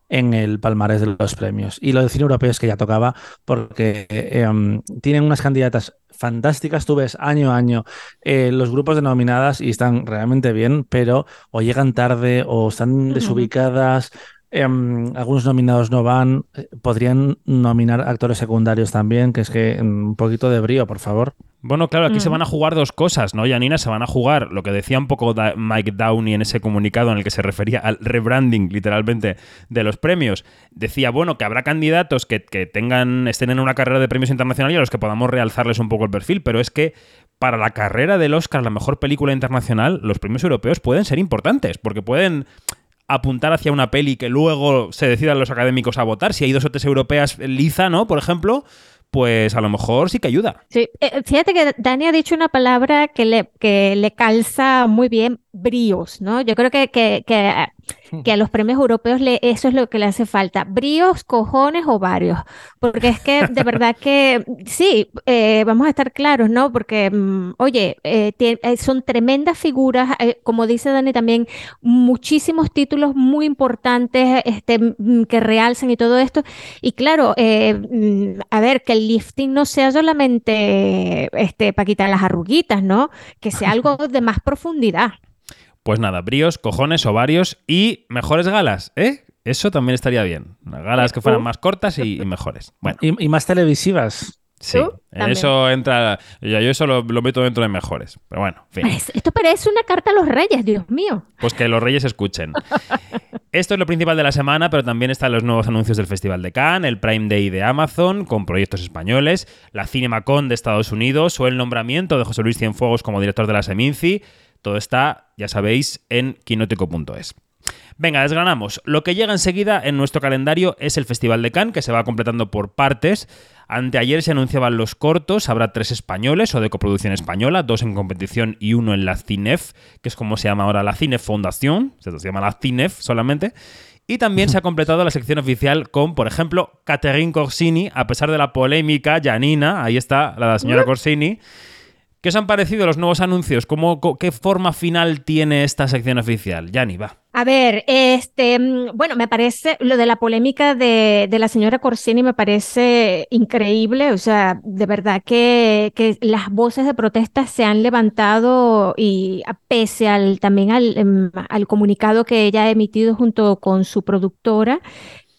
Speaker 7: en el palmarés de los premios. Y lo del cine europeo es que ya tocaba porque eh, em, tienen unas candidatas fantásticas. Tú ves año a año eh, los grupos de nominadas y están realmente bien, pero o llegan tarde o están desubicadas Em, algunos nominados no van. Eh, podrían nominar actores secundarios también, que es que em, un poquito de brío, por favor.
Speaker 1: Bueno, claro, aquí se mm. van a jugar dos cosas, ¿no, Janina? Se van a jugar lo que decía un poco Mike Downey en ese comunicado en el que se refería al rebranding, literalmente, de los premios. Decía, bueno, que habrá candidatos que, que tengan, estén en una carrera de premios internacionales y a los que podamos realzarles un poco el perfil, pero es que para la carrera del Oscar, la mejor película internacional, los premios europeos pueden ser importantes, porque pueden apuntar hacia una peli que luego se decidan los académicos a votar. Si hay dos o tres europeas liza, ¿no? Por ejemplo, pues a lo mejor sí que ayuda.
Speaker 8: Sí, eh, fíjate que Dani ha dicho una palabra que le, que le calza muy bien, bríos, ¿no? Yo creo que, que, a los premios europeos le, eso es lo que le hace falta, bríos, cojones o varios, porque es que de verdad que sí, eh, vamos a estar claros, ¿no? Porque, mm, oye, eh, eh, son tremendas figuras, como dice Dani también, muchísimos títulos muy importantes este, mm, que realzan y todo esto, y claro, mm, a ver, que el lifting no sea solamente este, para quitar las arruguitas, ¿no? Que sea algo de más profundidad.
Speaker 1: Pues nada, bríos, cojones, ovarios y mejores galas, ¿eh? Eso también estaría bien. Galas que fueran más cortas y, mejores. Bueno.
Speaker 7: Y, más televisivas.
Speaker 1: Sí, eso entra. Ya yo eso lo, meto dentro de mejores. Pero bueno, fin.
Speaker 8: Esto parece una carta a los reyes, Dios mío.
Speaker 1: Pues que los reyes escuchen. Esto es lo principal de la semana, pero también están los nuevos anuncios del Festival de Cannes, el Prime Day de Amazon, con proyectos españoles, la CinemaCon de Estados Unidos o el nombramiento de José Luis Cienfuegos como director de la Seminci. Todo está, ya sabéis, en quinótico.es. Venga, desgranamos. Lo que llega enseguida en nuestro calendario es el Festival de Cannes, que se va completando por partes. Anteayer se anunciaban los cortos, habrá tres españoles o de coproducción española, dos en competición y uno en la CINEF, que es como se llama ahora la Cine Fundación, se llama la CINEF solamente. Y también se ha completado la sección oficial con, por ejemplo, Catherine Corsini, a pesar de la polémica, Janina, ahí está la señora Corsini. ¿Qué os han parecido los nuevos anuncios? ¿Cómo, ¿Qué forma final tiene esta sección oficial? Yani, va.
Speaker 8: A ver, este, mm, bueno, me parece lo de la polémica de, la señora Corsini me parece increíble. O sea, de verdad que, que las voces de protesta se han levantado y pese al también al, em, al comunicado que ella ha emitido junto con su productora.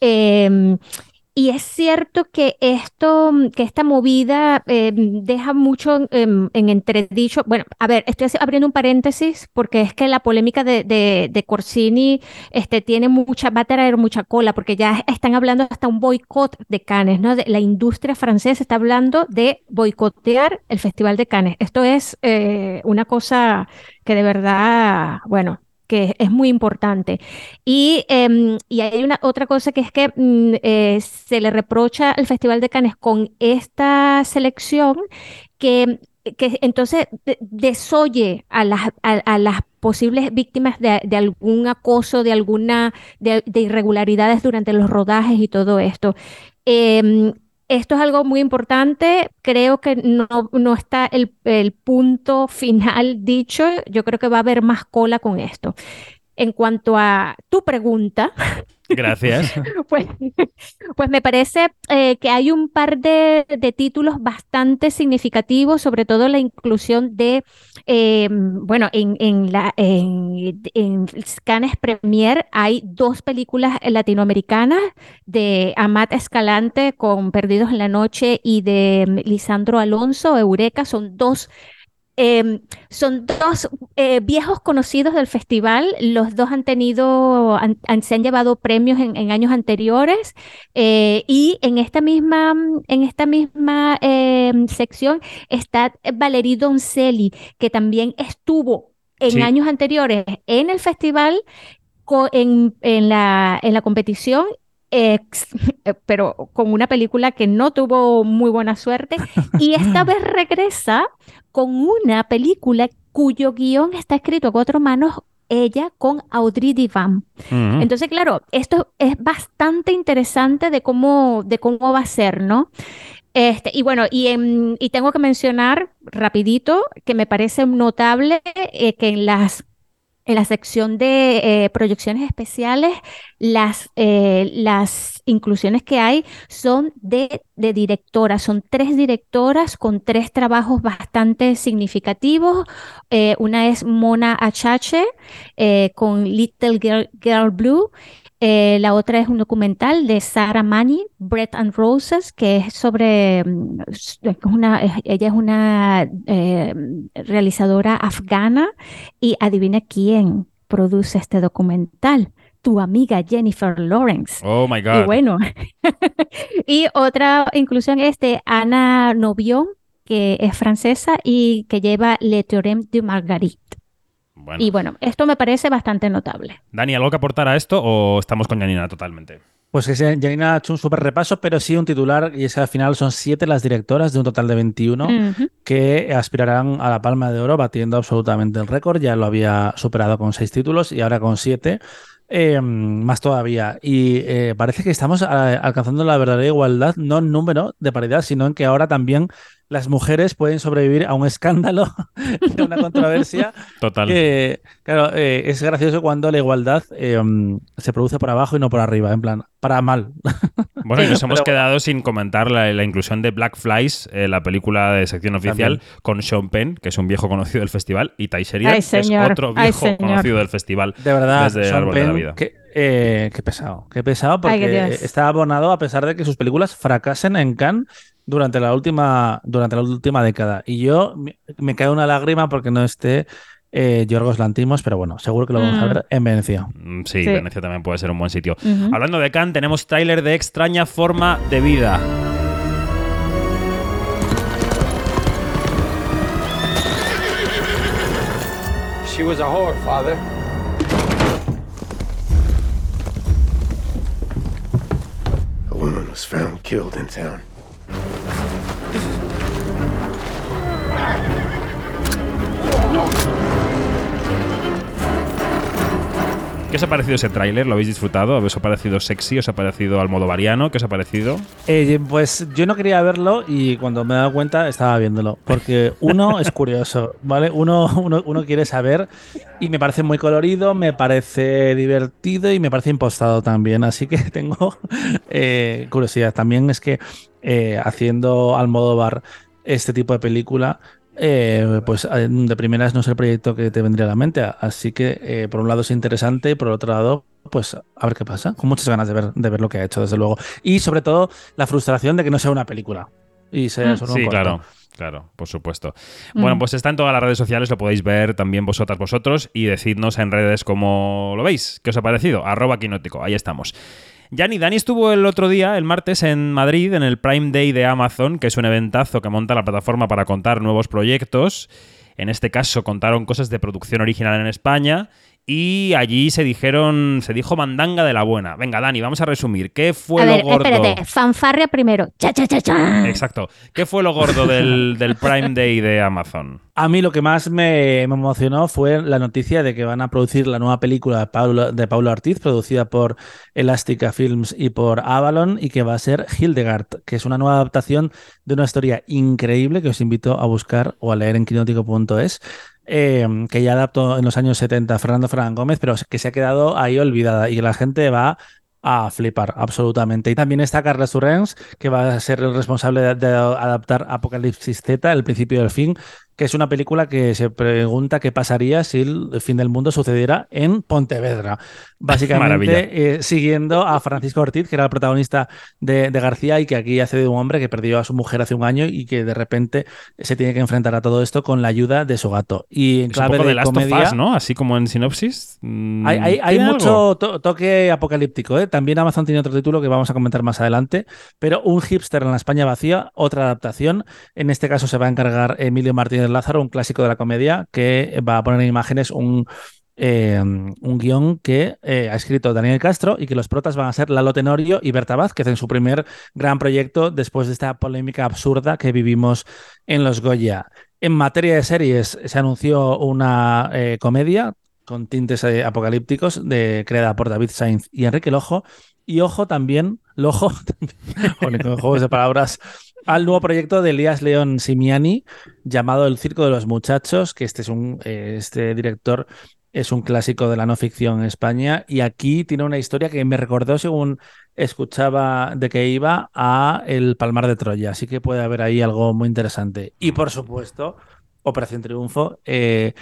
Speaker 8: Eh, y es cierto que esto, que esta movida eh, deja mucho en, entredicho. Bueno, a ver, estoy abriendo un paréntesis porque es que la polémica de, de, Corsini este, tiene mucha, va a traer mucha cola porque ya están hablando hasta un boicot de Cannes, ¿no? la industria francesa está hablando de boicotear el Festival de Cannes. Esto es eh, una cosa que de verdad, bueno, es muy importante. Y, em, y hay una otra cosa que es que mm, eh, se le reprocha al Festival de Cannes con esta selección que, que entonces desoye a las, a, las posibles víctimas de, algún acoso, de alguna de, irregularidades durante los rodajes y todo esto. Em, esto es algo muy importante. Creo que no, no está el, punto final dicho. Yo creo que va a haber más cola con esto. En cuanto a tu pregunta.
Speaker 1: Gracias.
Speaker 8: pues, pues, me parece eh, que hay un par de, títulos bastante significativos, sobre todo la inclusión de, eh, bueno, en, en, la, en, en Scanes Premier hay dos películas latinoamericanas de Amat Escalante con Perdidos en la Noche y de Lisandro Alonso, Eureka, son dos Em, son dos eh, viejos conocidos del festival, los dos han tenido, se han llevado premios en, años anteriores eh, y en esta misma, en esta misma em, sección está Valerie Doncelli, que también estuvo en años anteriores en el festival, en, en, la, en la competición ex- pero con una película que no tuvo muy buena suerte. Y esta vez regresa con una película cuyo guion está escrito a cuatro manos, ella con Audrey Divan.
Speaker 1: Mm.
Speaker 8: Entonces, claro, esto es bastante interesante de cómo, de cómo va a ser, ¿no? Este, y bueno, y, en- y tengo que mencionar rapidito que me parece notable eh, que en las en la sección de eh, proyecciones especiales, las, eh, las inclusiones que hay son de, de directoras. Son tres directoras con tres trabajos bastante significativos. Eh, una es Mona Achache con Little Girl Blue. Eh, la otra es un documental de Sarah Mani, Bread and Roses, que es sobre, mm, una, ella es una eh, realizadora afgana y adivina quién produce este documental, tu amiga Jennifer Lawrence.
Speaker 1: Oh my
Speaker 8: Y
Speaker 1: God.
Speaker 8: bueno, y otra inclusión es de Ana Novion, que es francesa y que lleva Le Théorème de Marguerite.
Speaker 1: Bueno.
Speaker 8: Y bueno, esto me parece bastante notable.
Speaker 1: Dani, ¿algo que aportar a esto o estamos con Janina totalmente?
Speaker 7: Pues que Janina ha hecho un súper repaso, pero sí un titular, y es que al final son siete las directoras de un total de 21
Speaker 8: Ujú.
Speaker 7: que aspirarán a la Palma de Oro, batiendo absolutamente el récord. Ya lo había superado con seis títulos y ahora con siete. eh, más todavía. Y eh, parece que estamos a- alcanzando la verdadera igualdad, no en número de paridad, sino en que ahora también las mujeres pueden sobrevivir a un escándalo, a una controversia
Speaker 1: Total.
Speaker 7: que, claro, eh, es gracioso cuando la igualdad eh, mm, se produce por abajo y no por arriba, en plan, para mal.
Speaker 1: Bueno, y nos hemos
Speaker 7: Pero-
Speaker 1: quedado sin comentar la, la inclusión de Black Flies, eh, la película de sección oficial, con Sean Penn, que es un viejo conocido del festival, y Ty Sheridan,
Speaker 8: Ay,
Speaker 1: que es otro
Speaker 8: Ay,
Speaker 1: viejo
Speaker 8: señor.
Speaker 1: conocido del festival.
Speaker 7: De verdad,
Speaker 1: Desde
Speaker 7: Sean
Speaker 1: Árbol de la Vida.
Speaker 7: Eh, qué pesado, qué pesado, porque está abonado a pesar de que sus películas fracasen en Cannes durante la última, durante la última década. Y yo me, me cae una lágrima porque no esté eh, Yorgos Lantimos, pero bueno, seguro que lo vamos a
Speaker 8: Mm.
Speaker 7: ver en Venecia.
Speaker 1: Mm, Sí,
Speaker 8: Sí.
Speaker 1: Venecia también puede ser un buen sitio. Hablando de Cannes, tenemos tráiler de Extraña Forma de Vida.
Speaker 9: She was a whore, father.
Speaker 10: Woman was found killed in town.
Speaker 1: ¿Qué os ha parecido ese tráiler? ¿Lo habéis disfrutado? ¿Os ha parecido sexy? ¿Os ha parecido almodovariano? ¿Qué os ha parecido?
Speaker 7: Eh, pues yo no quería verlo y cuando me he dado cuenta estaba viéndolo. Porque uno es curioso, ¿vale? Uno, uno, quiere saber y me parece muy colorido, me parece divertido y me parece impostado también. Así que tengo eh, curiosidad. También es que eh, haciendo Almodóvar este tipo de película, eh, pues eh, de primeras no es el proyecto que te vendría a la mente. Así que eh, por un lado es interesante y por otro lado, pues a ver qué pasa. Con muchas ganas de ver, de ver lo que ha hecho, desde luego. Y sobre todo la frustración de que no sea una película. Y sea
Speaker 8: Mm.
Speaker 7: solo un
Speaker 1: Sí,
Speaker 7: corto.
Speaker 1: claro. Claro, por supuesto. Bueno,
Speaker 8: Mm.
Speaker 1: pues está en todas las redes sociales, lo podéis ver también vosotras, vosotros, y decidnos en redes cómo lo veis. ¿Qué os ha parecido? Arroba quinótico, ahí estamos. Yanni, Dani estuvo el otro día, el martes, en Madrid, en el Prime Day de Amazon, que es un eventazo que monta la plataforma para contar nuevos proyectos. En este caso, contaron cosas de producción original en España. Y allí se dijeron, se dijo mandanga de la buena. Venga, Dani, vamos a resumir. ¿Qué fue
Speaker 8: A
Speaker 1: lo
Speaker 8: ver,
Speaker 1: gordo?
Speaker 8: espérate, fanfarria primero. Cha, cha, cha, cha.
Speaker 1: Exacto. ¿Qué fue lo gordo del, del Prime Day de Amazon?
Speaker 7: A mí lo que más me, me emocionó fue la noticia de que van a producir la nueva película de Paulo, de Paulo Ortiz, producida por Elástica Films y por Avalon, y que va a ser Hildegard, que es una nueva adaptación de una historia increíble que os invito a buscar o a leer en quinótico.es. eh, que ya adaptó en los años 70 Fernando Fernández Gómez, pero que se ha quedado ahí olvidada y la gente va a flipar, absolutamente. Y también está Carla Surrens, que va a ser el responsable de, de adaptar Apocalipsis Z, El principio del fin, que es una película que se pregunta qué pasaría si el fin del mundo sucediera en Pontevedra. Básicamente, eh, siguiendo a Francisco Ortiz, que era el protagonista de, de García y que aquí hace de un hombre que perdió a su mujer hace un año y que de repente se tiene que enfrentar a todo esto con la ayuda de su gato. Y en
Speaker 1: Es un
Speaker 7: clave
Speaker 1: poco de
Speaker 7: de
Speaker 1: Last
Speaker 7: comedia,
Speaker 1: of Us, ¿no? Así como en sinopsis. Mm,
Speaker 7: hay, hay- hay
Speaker 1: ¿tiene
Speaker 7: mucho to- toque apocalíptico. ¿eh? También Amazon tiene otro título que vamos a comentar más adelante, pero un hipster en la España vacía, otra adaptación. En este caso se va a encargar Emilio Martínez Lázaro, un clásico de la comedia, que va a poner en imágenes un, eh, un guion que eh, ha escrito Daniel Castro y que los protas van a ser Lalo Tenorio y Berta Vázquez en su primer gran proyecto después de esta polémica absurda que vivimos en los Goya. En materia de series, se anunció una eh, comedia con tintes apocalípticos de, creada por David Sainz y Enrique Lojo. Y ojo también, Lojo, con juegos de palabras, al nuevo proyecto de Elías León Simiani llamado El Circo de los Muchachos, que este es un este director es un clásico de la no ficción en España y aquí tiene una historia que me recordó según escuchaba de que iba a El Palmar de Troya, así que puede haber ahí algo muy interesante. Y por supuesto, Operación Triunfo. Eh,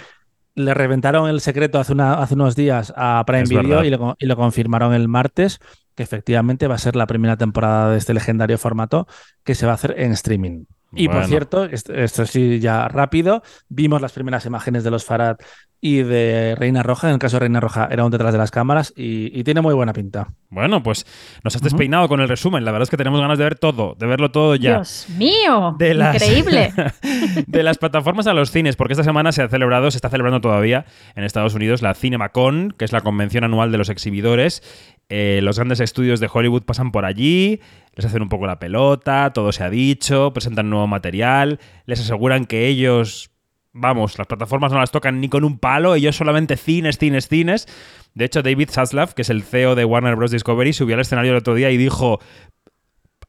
Speaker 7: le reventaron el secreto hace, una, hace unos días a Prime Video y lo, y lo confirmaron el martes, que efectivamente va a ser la primera temporada de este legendario formato que se va a hacer en streaming. Y por cierto, esto, sí ya rápido, vimos las primeras imágenes de los Farad y de Reina Roja. En el caso de Reina Roja era un detrás de las cámaras y, tiene muy buena pinta.
Speaker 1: Bueno, pues nos has despeinado con el resumen. La verdad es que tenemos ganas de ver todo, de verlo todo ya.
Speaker 8: Dios mío, increíble.
Speaker 1: de las plataformas a los cines, porque esta semana se ha celebrado, se está celebrando todavía en Estados Unidos la CinemaCon, que es la convención anual de los exhibidores. Eh, los grandes estudios de Hollywood pasan por allí, les hacen un poco la pelota, todo se ha dicho, presentan nuevo material, les aseguran que ellos vamos, las plataformas no las tocan ni con un palo, ellos solamente cines, cines, cines. De hecho, David Zaslav, que es el CEO de Warner Bros. Discovery, subió al escenario el otro día y dijo...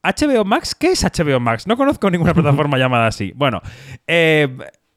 Speaker 1: HBO Max, ¿qué es HBO Max? No conozco ninguna plataforma llamada así. Bueno, eh,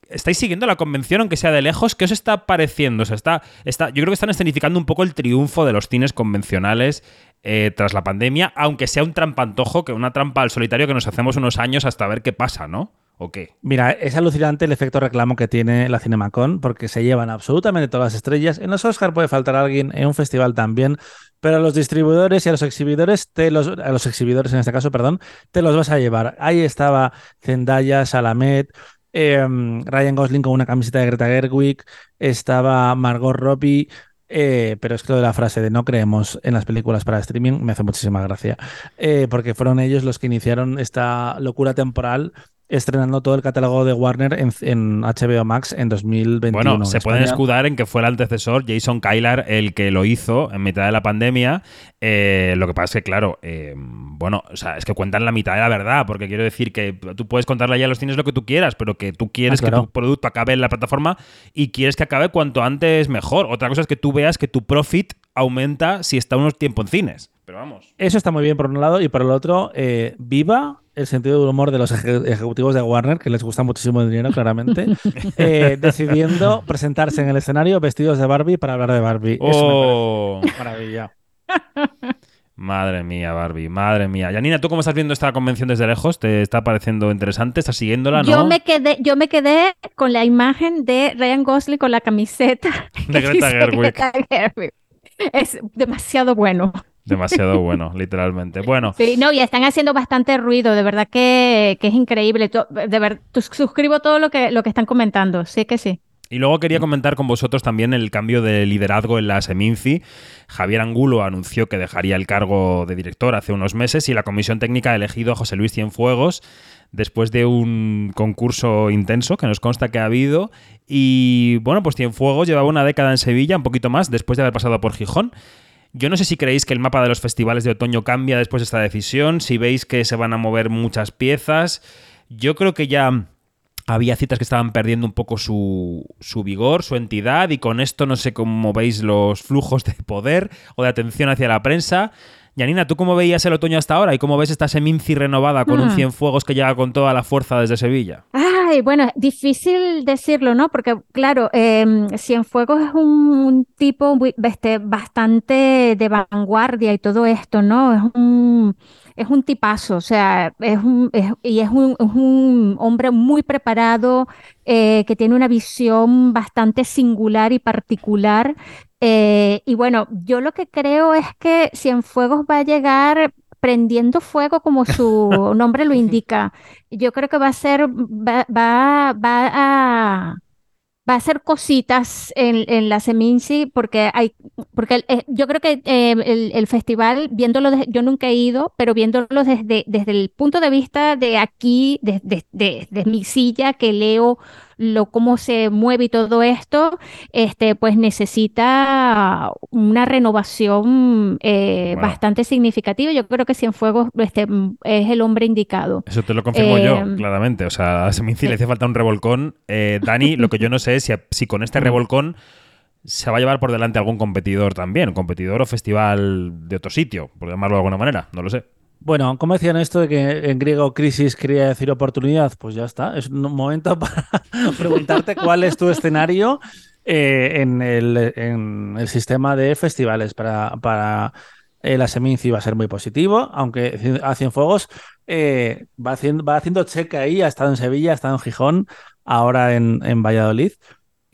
Speaker 1: estáis siguiendo la convención, aunque sea de lejos. ¿Qué os está pareciendo? O sea, está, está, yo creo que están escenificando un poco el triunfo de los cines convencionales eh, tras la pandemia, aunque sea un trampantojo, que una trampa al solitario que nos hacemos unos años hasta ver qué pasa, ¿no? ¿O qué?
Speaker 7: Mira, es alucinante el efecto reclamo que tiene la CinemaCon porque se llevan absolutamente todas las estrellas. En los Oscar puede faltar alguien, en un festival también, pero a los distribuidores y a los exhibidores, te los, a los exhibidores en este caso, perdón, te los vas a llevar. Ahí estaba Zendaya, Salamet, em, Ryan Gosling con una camiseta de Greta Gerwig, estaba Margot Robbie. Eh, pero es que lo de la frase de no creemos en las películas para streaming me hace muchísima gracia, eh, porque fueron ellos los que iniciaron esta locura temporal estrenando todo el catálogo de Warner en, HBO Max en 2021.
Speaker 1: Bueno, se pueden escudar en que fue el antecesor, Jason Kylar, el que lo hizo en mitad de la pandemia. Eh, lo que pasa es que, claro, eh, bueno, o sea, es que cuentan la mitad de la verdad, porque quiero decir que tú puedes contarle ya a los cines lo que tú quieras, pero que tú quieres ah, que tu producto acabe en la plataforma y quieres que acabe cuanto antes mejor. Otra cosa es que tú veas que tu profit aumenta si está unos tiempo en cines. Pero vamos.
Speaker 7: Eso está muy bien por un lado y por el otro, eh, viva el sentido del humor de los ejecutivos de Warner, que les gusta muchísimo el dinero, claramente, eh, decidiendo presentarse en el escenario vestidos de Barbie para hablar de Barbie.
Speaker 1: Oh.
Speaker 7: maravilla.
Speaker 1: Madre mía, Barbie, madre mía. Yanina, ¿tú cómo estás viendo esta convención desde lejos? ¿Te está pareciendo interesante? ¿Estás siguiéndola? ¿no?
Speaker 8: Yo me quedé, yo me quedé con la imagen de Ryan Gosling con la camiseta
Speaker 1: de Greta Gerwig.
Speaker 8: Es demasiado bueno.
Speaker 1: Demasiado bueno, literalmente. Bueno.
Speaker 8: Sí, no, y están haciendo bastante ruido, de verdad que, es increíble. De ver, suscribo todo lo que, lo que están comentando, sí que sí.
Speaker 1: Y luego quería comentar con vosotros también el cambio de liderazgo en la Seminci. Javier Angulo anunció que dejaría el cargo de director hace unos meses y la comisión técnica ha elegido a José Luis Cienfuegos después de un concurso intenso que nos consta que ha habido. Y bueno, pues Cienfuegos llevaba una década en Sevilla, un poquito más, después de haber pasado por Gijón. Yo no sé si creéis que el mapa de los festivales de otoño cambia después de esta decisión, si veis que se van a mover muchas piezas. Yo creo que ya había citas que estaban perdiendo un poco su, su, vigor, su entidad, y con esto no sé cómo veis los flujos de poder o de atención hacia la prensa. Yanina, ¿tú cómo veías el otoño hasta ahora y cómo ves esta Seminci renovada con un un hmm. Cienfuegos que llega con toda la fuerza desde Sevilla?
Speaker 8: Ay, bueno, difícil decirlo, ¿no? Porque, claro, eh, Cienfuegos es un, tipo este, bastante de vanguardia y todo esto, ¿no? Es un es un tipazo, o sea, es un, y es un, hombre muy preparado, eh, que tiene una visión bastante singular y particular. Eh, y bueno, yo lo que creo es que Cienfuegos va a llegar prendiendo fuego como su nombre lo indica. Yo creo que va a ser, va, va, va a va a hacer cositas en, la Seminci porque hay, Porque eh, yo creo que eh, el, el festival, viéndolo, de- yo nunca he ido, pero viéndolo desde, desde el punto de vista de aquí, de, de- de- de mi silla, que leo lo cómo se mueve y todo esto, este, pues necesita una renovación eh, bastante significativa. Yo creo que Cienfuegos este, mm, es el hombre indicado.
Speaker 1: Eso te lo confirmo yo,
Speaker 8: Eh,
Speaker 1: claramente. O sea, a Seminci le hace falta un revolcón. Eh, Dani, lo que yo no sé es si, si con
Speaker 7: Mm.
Speaker 1: este revolcón se va a llevar por delante algún competidor también, competidor o festival de otro sitio, por llamarlo de alguna manera, no lo sé.
Speaker 7: Bueno, ¿cómo decían esto de que en griego crisis quería decir oportunidad? Pues ya está, es un momento para preguntarte cuál es tu escenario eh, en, el, sistema de festivales. Para, para eh, la Seminci va a ser muy positivo, aunque a Cienfuegos eh, va, haciendo, va haciendo cheque ahí, ha estado en Sevilla, ha estado en Gijón, ahora en, en Valladolid.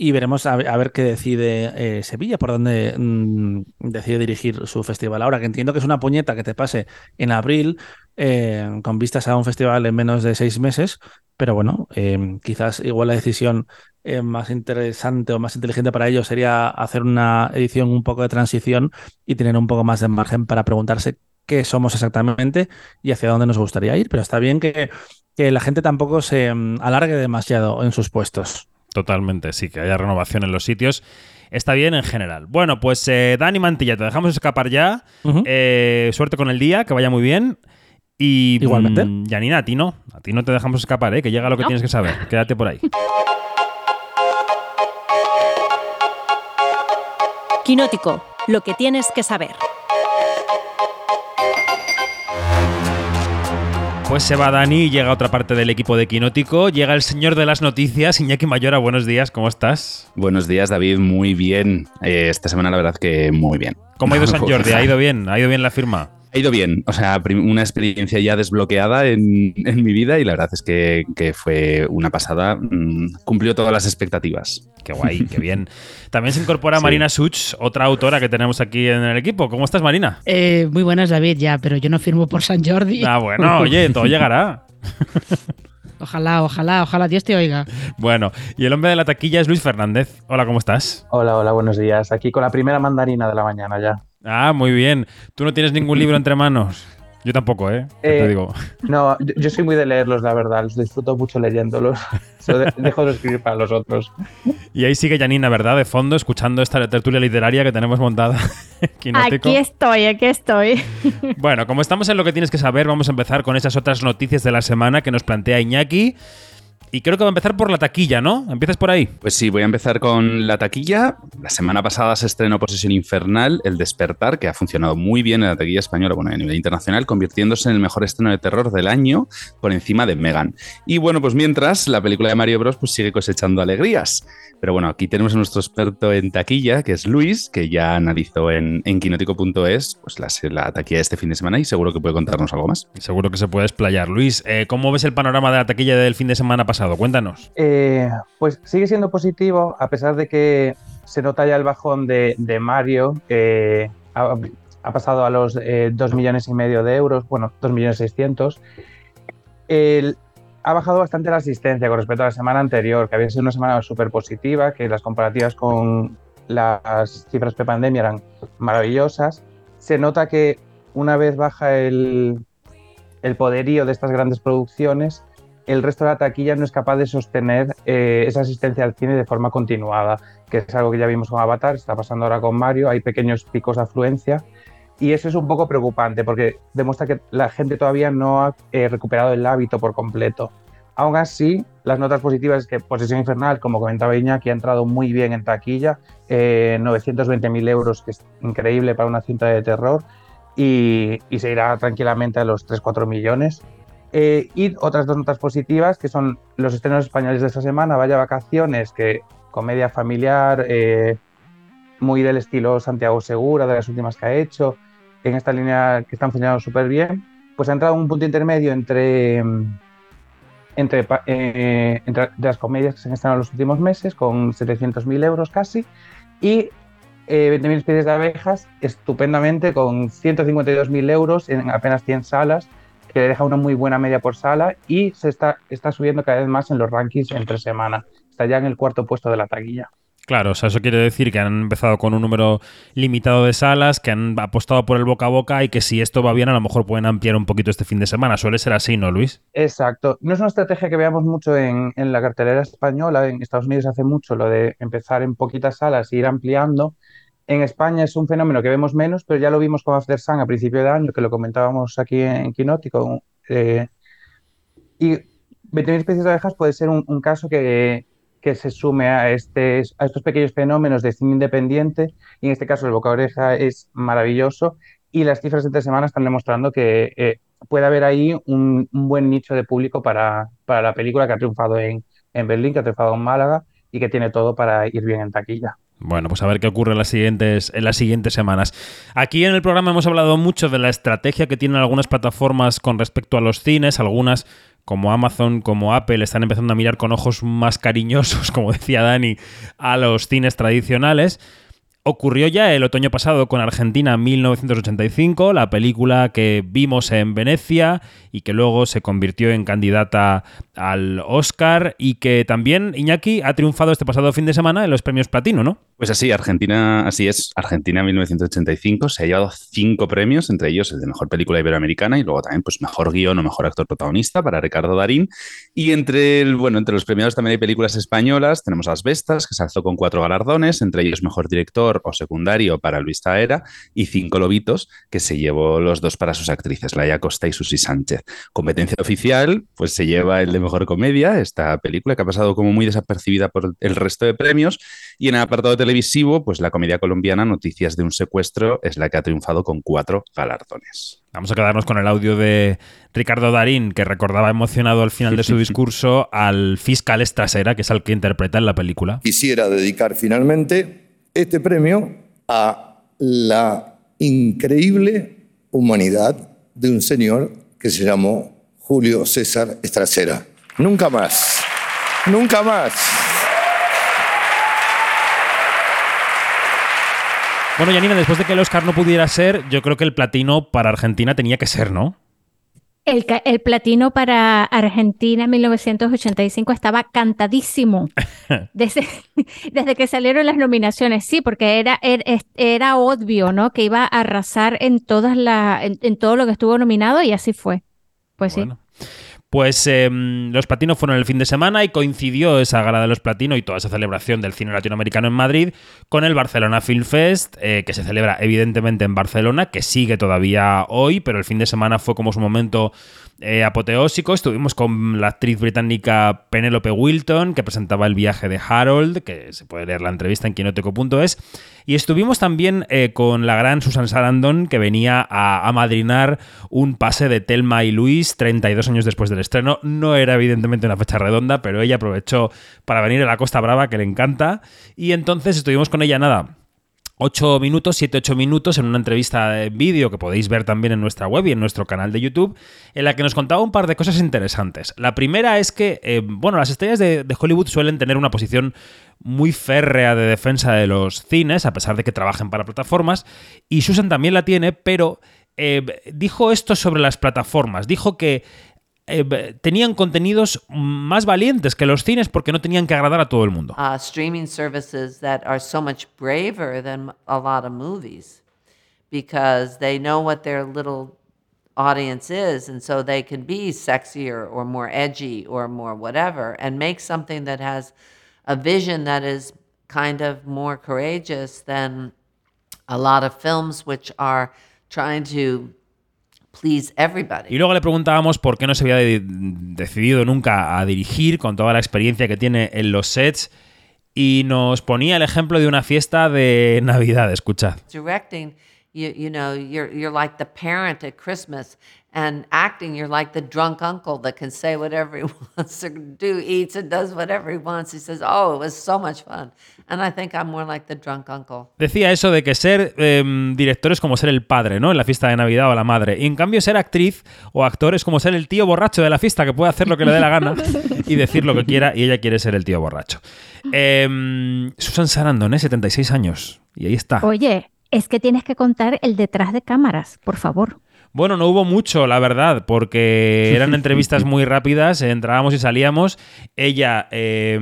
Speaker 7: Y veremos a, a ver qué decide eh, Sevilla, por dónde mm, decide dirigir su festival. Ahora que entiendo que es una puñeta que te pase en abril, eh, con vistas a un festival en menos de seis meses, pero bueno, eh, quizás igual la decisión más interesante o más inteligente para ellos sería hacer una edición un poco de transición y tener un poco más de margen para preguntarse qué somos exactamente y hacia dónde nos gustaría ir. Pero está bien que, que la gente tampoco se mm, alargue demasiado en sus puestos.
Speaker 1: Totalmente, sí, que haya renovación en los sitios. Está bien en general. Bueno, pues eh, Dani Mantilla, te dejamos escapar ya. Eh, suerte con el día, que vaya muy bien. Y
Speaker 7: Igualmente.
Speaker 1: mm, Janina, a ti no. A ti no te dejamos escapar, ¿eh? que llega lo que
Speaker 8: No.
Speaker 1: tienes que saber. Quédate por ahí.
Speaker 2: Quinótico, lo que tienes que saber.
Speaker 1: Pues se va Dani y llega otra parte del equipo de Quinótico. Llega el señor de las noticias, Iñaki Mayora. Buenos días, ¿cómo estás?
Speaker 11: Buenos días, David. Muy bien. Eh, esta semana, la verdad, que muy bien.
Speaker 1: ¿Cómo ha ido San Jordi? ¿Ha ido bien? ¿Ha ido bien la firma?
Speaker 11: Ha ido bien. O sea, una experiencia ya desbloqueada en, en mi vida y la verdad es que, que fue una pasada. Mm, cumplió todas las expectativas.
Speaker 1: Qué guay, qué bien. También se incorpora
Speaker 11: Sí.
Speaker 1: Marina Such, otra autora que tenemos aquí en el equipo. ¿Cómo estás, Marina?
Speaker 12: Eh, muy buenas, David, ya, pero yo no firmo por San Jordi.
Speaker 1: Ah, bueno, oye, todo llegará.
Speaker 12: Ojalá, ojalá, ojalá Dios te oiga.
Speaker 1: Bueno, y el hombre de la taquilla es Luis Fernández. Hola, ¿cómo estás?
Speaker 13: Hola, hola, buenos días. Aquí con la primera mandarina de la mañana ya.
Speaker 1: Ah, muy bien. ¿Tú no tienes ningún libro entre manos? Yo tampoco, ¿eh? Ya te
Speaker 13: Eh,
Speaker 1: digo.
Speaker 13: No, yo, yo soy muy de leerlos, la verdad. Los disfruto mucho leyéndolos. De- dejo de escribir para los otros.
Speaker 1: Y ahí sigue Janina, ¿verdad? De fondo, escuchando esta tertulia literaria que tenemos montada.
Speaker 8: Aquí estoy, aquí estoy.
Speaker 1: Bueno, como estamos en lo que tienes que saber, vamos a empezar con esas otras noticias de la semana que nos plantea Iñaki. Y creo que va a empezar por la taquilla, ¿no? Empiezas por ahí.
Speaker 11: Pues sí, voy a empezar con la taquilla. La semana pasada se estrenó Posesión Infernal, El Despertar, que ha funcionado muy bien en la taquilla española, bueno, a nivel internacional, convirtiéndose en el mejor estreno de terror del año por encima de Megan. Y bueno, pues mientras, la película de Mario Bros. Pues sigue cosechando alegrías. Pero bueno, aquí tenemos a nuestro experto en taquilla, que es Luis, que ya analizó en, en quinótico.es pues la, la taquilla de este fin de semana y seguro que puede contarnos algo más.
Speaker 1: Seguro que se puede explayar. Luis, eh, ¿cómo ves el panorama de la taquilla del fin de semana pasado? Cuéntanos.
Speaker 13: Eh, pues sigue siendo positivo, a pesar de que se nota ya el bajón de, Mario, que ha, pasado a los eh, 2 millones y medio de euros, bueno, 2 millones 600. El- ha bajado bastante la asistencia con respecto a la semana anterior, que había sido una semana súper positiva, que las comparativas con las cifras pre-pandemia eran maravillosas. Se nota que una vez baja el poderío de estas grandes producciones, el resto de la taquilla no es capaz de sostener eh, esa asistencia al cine de forma continuada, que es algo que ya vimos con Avatar, está pasando ahora con Mario, hay pequeños picos de afluencia y eso es un poco preocupante porque demuestra que la gente todavía no ha eh, recuperado el hábito por completo. Aún así, las notas positivas es que Posesión Infernal, como comentaba Iñaki, ha entrado muy bien en taquilla, eh, 920.000 euros, que es increíble para una cinta de terror, y, y se irá tranquilamente a los 3-4 millones. Eh, y otras dos notas positivas, que son los estrenos españoles de esta semana, Vaya Vacaciones, que comedia familiar, eh, muy del estilo Santiago Segura, de las últimas que ha hecho, en esta línea que están funcionando súper bien, pues ha entrado en un punto intermedio entre, mm, entre, eh, entre las comedias que se han estrenado en los últimos meses, con 700.000 euros casi, y eh, 20.000 especies de abejas, estupendamente, con 152.000 euros en apenas 100 salas, que le deja una muy buena media por sala y se está, está subiendo cada vez más en los rankings entre semana. Está ya en el cuarto puesto de la taquilla.
Speaker 1: Claro, o sea, eso quiere decir que han empezado con un número limitado de salas, que han apostado por el boca a boca y que si esto va bien, a lo mejor pueden ampliar un poquito este fin de semana. Suele ser así, ¿no, Luis?
Speaker 13: Exacto. No es una estrategia que veamos mucho en, en la cartelera española. En Estados Unidos hace mucho lo de empezar en poquitas salas e ir ampliando. En España es un fenómeno que vemos menos, pero ya lo vimos con After Sun a principio de año, que lo comentábamos aquí en Quinótico. Eh, y 20.000 especies de abejas puede ser un, un caso que, que se sume a, este, a estos pequeños fenómenos de cine independiente. Y en este caso, el boca oreja es maravilloso. Y las cifras de entre semana están demostrando que eh, puede haber ahí un, un, buen nicho de público para, para la película que ha triunfado en, en Berlín, que ha triunfado en Málaga y que tiene todo para ir bien en taquilla.
Speaker 1: Bueno, pues a ver qué ocurre en las siguientes, en las siguientes semanas. Aquí en el programa hemos hablado mucho de la estrategia que tienen algunas plataformas con respecto a los cines, algunas como Amazon, como Apple, están empezando a mirar con ojos más cariñosos, como decía Dani, a los cines tradicionales. Ocurrió ya el otoño pasado con Argentina 1985, la película que vimos en Venecia y que luego se convirtió en candidata al Oscar y que también Iñaki ha triunfado este pasado fin de semana en los premios Platino, ¿no?
Speaker 11: Pues así, Argentina, así es, Argentina 1985 se ha llevado cinco premios, entre ellos el de mejor película iberoamericana y luego también pues mejor guion o mejor actor protagonista para Ricardo Darín. Y entre el, bueno, entre los premiados también hay películas españolas, tenemos Las Bestas, que se alzó con cuatro galardones, entre ellos mejor director o secundario para Luis Taera y Cinco Lobitos, que se llevó los dos para sus actrices, Laia Costa y Susi Sánchez. Competencia oficial, pues se lleva el de mejor comedia, esta película que ha pasado como muy desapercibida por el resto de premios, y en el apartado televisivo, pues la comedia colombiana Noticias de un secuestro es la que ha triunfado con cuatro galardones.
Speaker 1: Vamos a quedarnos con el audio de Ricardo Darín, que recordaba emocionado al final de su discurso al fiscal Estrasera, que es al que interpreta en la película.
Speaker 14: Quisiera dedicar finalmente este premio a la increíble humanidad de un señor que se llamó Julio César Estrasera. Nunca más, nunca más.
Speaker 1: Bueno, Janina, después de que el Oscar no pudiera ser, yo creo que el platino para Argentina tenía que ser, ¿no?
Speaker 8: El, el, platino para Argentina en 1985 estaba cantadísimo desde, desde, que salieron las nominaciones, sí, porque era, era, era, obvio, ¿no? Que iba a arrasar en, todas la, en, en, todo lo que estuvo nominado y así fue. Pues bueno. sí.
Speaker 1: Pues eh, los platinos fueron el fin de semana y coincidió esa gala de los platinos y toda esa celebración del cine latinoamericano en Madrid con el Barcelona Film Fest, eh, que se celebra evidentemente en Barcelona, que sigue todavía hoy, pero el fin de semana fue como su momento eh, apoteósico. Estuvimos con la actriz británica Penelope Wilton, que presentaba el viaje de Harold, que se puede leer la entrevista en quinoteco.es. Y estuvimos también eh, con la gran Susan Sarandon, que venía a amadrinar un pase de Telma y Luis 32 años después del estreno. No era evidentemente una fecha redonda, pero ella aprovechó para venir a la Costa Brava, que le encanta. Y entonces estuvimos con ella nada 8 minutos, 7-8 minutos en una entrevista de vídeo que podéis ver también en nuestra web y en nuestro canal de YouTube, en la que nos contaba un par de cosas interesantes. La primera es que, eh, bueno, las estrellas de, Hollywood suelen tener una posición muy férrea de defensa de los cines, a pesar de que trabajen para plataformas, y Susan también la tiene, pero eh, dijo esto sobre las plataformas, dijo que eh, tenían contenidos más valientes que los cines porque no tenían que agradar a todo el mundo.
Speaker 15: Uh, streaming services that are so much braver than a lot of movies because they know what their little audience is and so they can be sexier or more edgy or more whatever and make something that has a vision that is kind of more courageous than a lot of films which are trying to please everybody.
Speaker 1: Y luego le preguntábamos por qué no se había de decidido nunca a dirigir con toda la experiencia que tiene en los sets y nos ponía el ejemplo de una fiesta de Navidad, escuchad.
Speaker 15: Directing, you, you know, you're, you're like the parent at Christmas and acting, you're like the drunk uncle that can say whatever he wants to do, eats and does whatever he wants. He says, "Oh, it was so much fun." And I think I'm more like the drunk uncle.
Speaker 1: Decía eso de que ser eh, director es como ser el padre, ¿no? En la fiesta de Navidad o la madre. Y en cambio ser actriz o actor es como ser el tío borracho de la fiesta que puede hacer lo que le dé la gana y decir lo que quiera y ella quiere ser el tío borracho. Eh, Susan Sarandon, ¿eh? 76 años. Y ahí está.
Speaker 8: Oye, es que tienes que contar el detrás de cámaras, por favor.
Speaker 1: Bueno, no hubo mucho, la verdad, porque eran entrevistas muy rápidas, entrábamos y salíamos. Ella eh,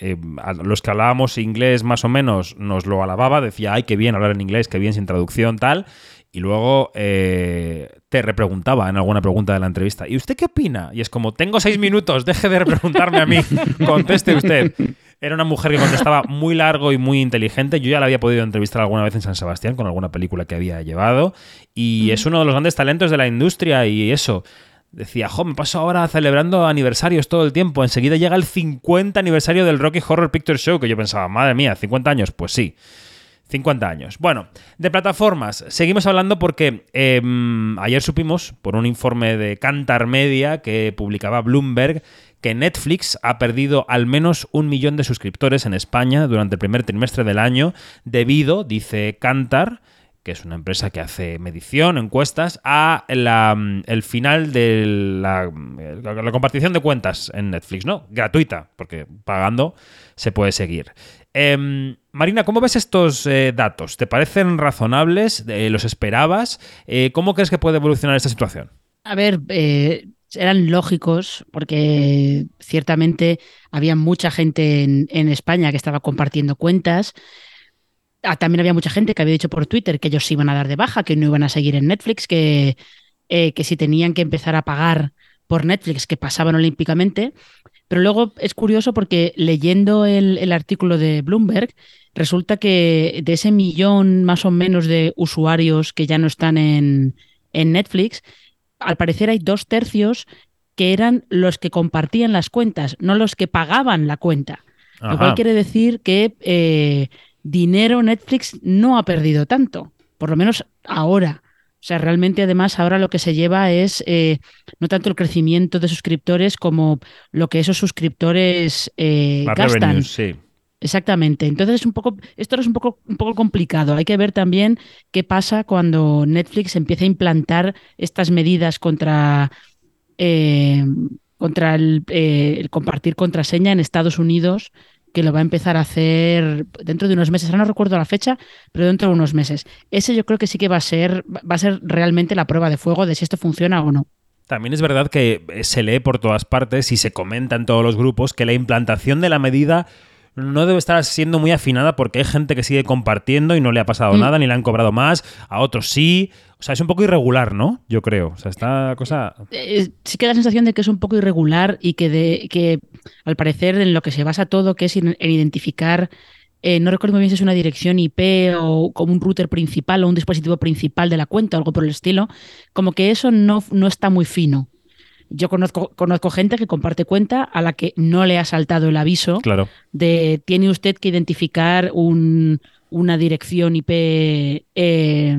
Speaker 1: eh, a los que hablábamos inglés más o menos nos lo alababa, decía, ay, qué bien hablar en inglés, qué bien sin traducción, tal. Y luego eh, te repreguntaba en alguna pregunta de la entrevista, ¿y usted qué opina? Y es como, tengo seis minutos, deje de repreguntarme a mí, conteste usted. Era una mujer que contestaba muy largo y muy inteligente. Yo ya la había podido entrevistar alguna vez en San Sebastián con alguna película que había llevado. Y es uno de los grandes talentos de la industria y eso. Decía, jo, me paso ahora celebrando aniversarios todo el tiempo. Enseguida llega el 50 aniversario del Rocky Horror Picture Show, que yo pensaba, madre mía, 50 años. Pues sí. 50 años. Bueno, de plataformas, seguimos hablando porque em, ayer supimos, por un informe de Cantar Media que publicaba Bloomberg, que Netflix ha perdido al menos un millón de suscriptores en España durante el primer trimestre del año, debido, dice Cantar, que es una empresa que hace medición, encuestas, a la, el final de la, la compartición de cuentas en Netflix, ¿no? Gratuita, porque pagando se puede seguir. Em, Marina, ¿cómo ves estos eh, datos? ¿Te parecen razonables? Eh, ¿Los esperabas? Eh, ¿Cómo crees que puede evolucionar esta situación?
Speaker 12: A ver, eran lógicos porque ciertamente había mucha gente en, España que estaba compartiendo cuentas. Ah, también había mucha gente que había dicho por Twitter que ellos se iban a dar de baja, que no iban a seguir en Netflix, que, que si tenían que empezar a pagar por Netflix, que pasaban olímpicamente. Pero luego es curioso porque leyendo el, artículo de Bloomberg, resulta que de ese millón más o menos de usuarios que ya no están en, en Netflix, al parecer hay dos tercios que eran los que compartían las cuentas, no los que pagaban la cuenta. Lo cual quiere decir que eh, dinero Netflix no ha perdido tanto, por lo menos ahora. O sea, realmente además ahora lo que se lleva es eh, no tanto el crecimiento de suscriptores como lo que esos suscriptores eh, gastan.
Speaker 1: sí.
Speaker 12: Exactamente. Entonces es un poco, esto es un poco, un poco complicado. Hay que ver también qué pasa cuando Netflix empieza a implantar estas medidas contra, eh, contra el, el, compartir contraseña en Estados Unidos que lo va a empezar a hacer dentro de unos meses. Ahora no recuerdo la fecha, pero dentro de unos meses. Ese yo creo que sí que va a ser, va a ser realmente la prueba de fuego de si esto funciona o no.
Speaker 1: También es verdad que se lee por todas partes y se comenta en todos los grupos que la implantación de la medida no debe estar siendo muy afinada porque hay gente que sigue compartiendo y no le ha pasado mm. nada, ni le han cobrado más, a otros sí. O sea, es un poco irregular, ¿no? Yo creo. O sea, esta cosa.
Speaker 12: Eh, sí que da la sensación de que es un poco irregular y que, de, que al parecer en lo que se basa todo, que es en, identificar. Eh, no recuerdo muy bien si es una dirección IP o como un router principal o un dispositivo principal de la cuenta o algo por el estilo, como que eso no, no está muy fino. Yo conozco, conozco gente que comparte cuenta a la que no le ha saltado el aviso
Speaker 1: claro.
Speaker 12: de tiene usted que identificar un, una dirección IP, eh,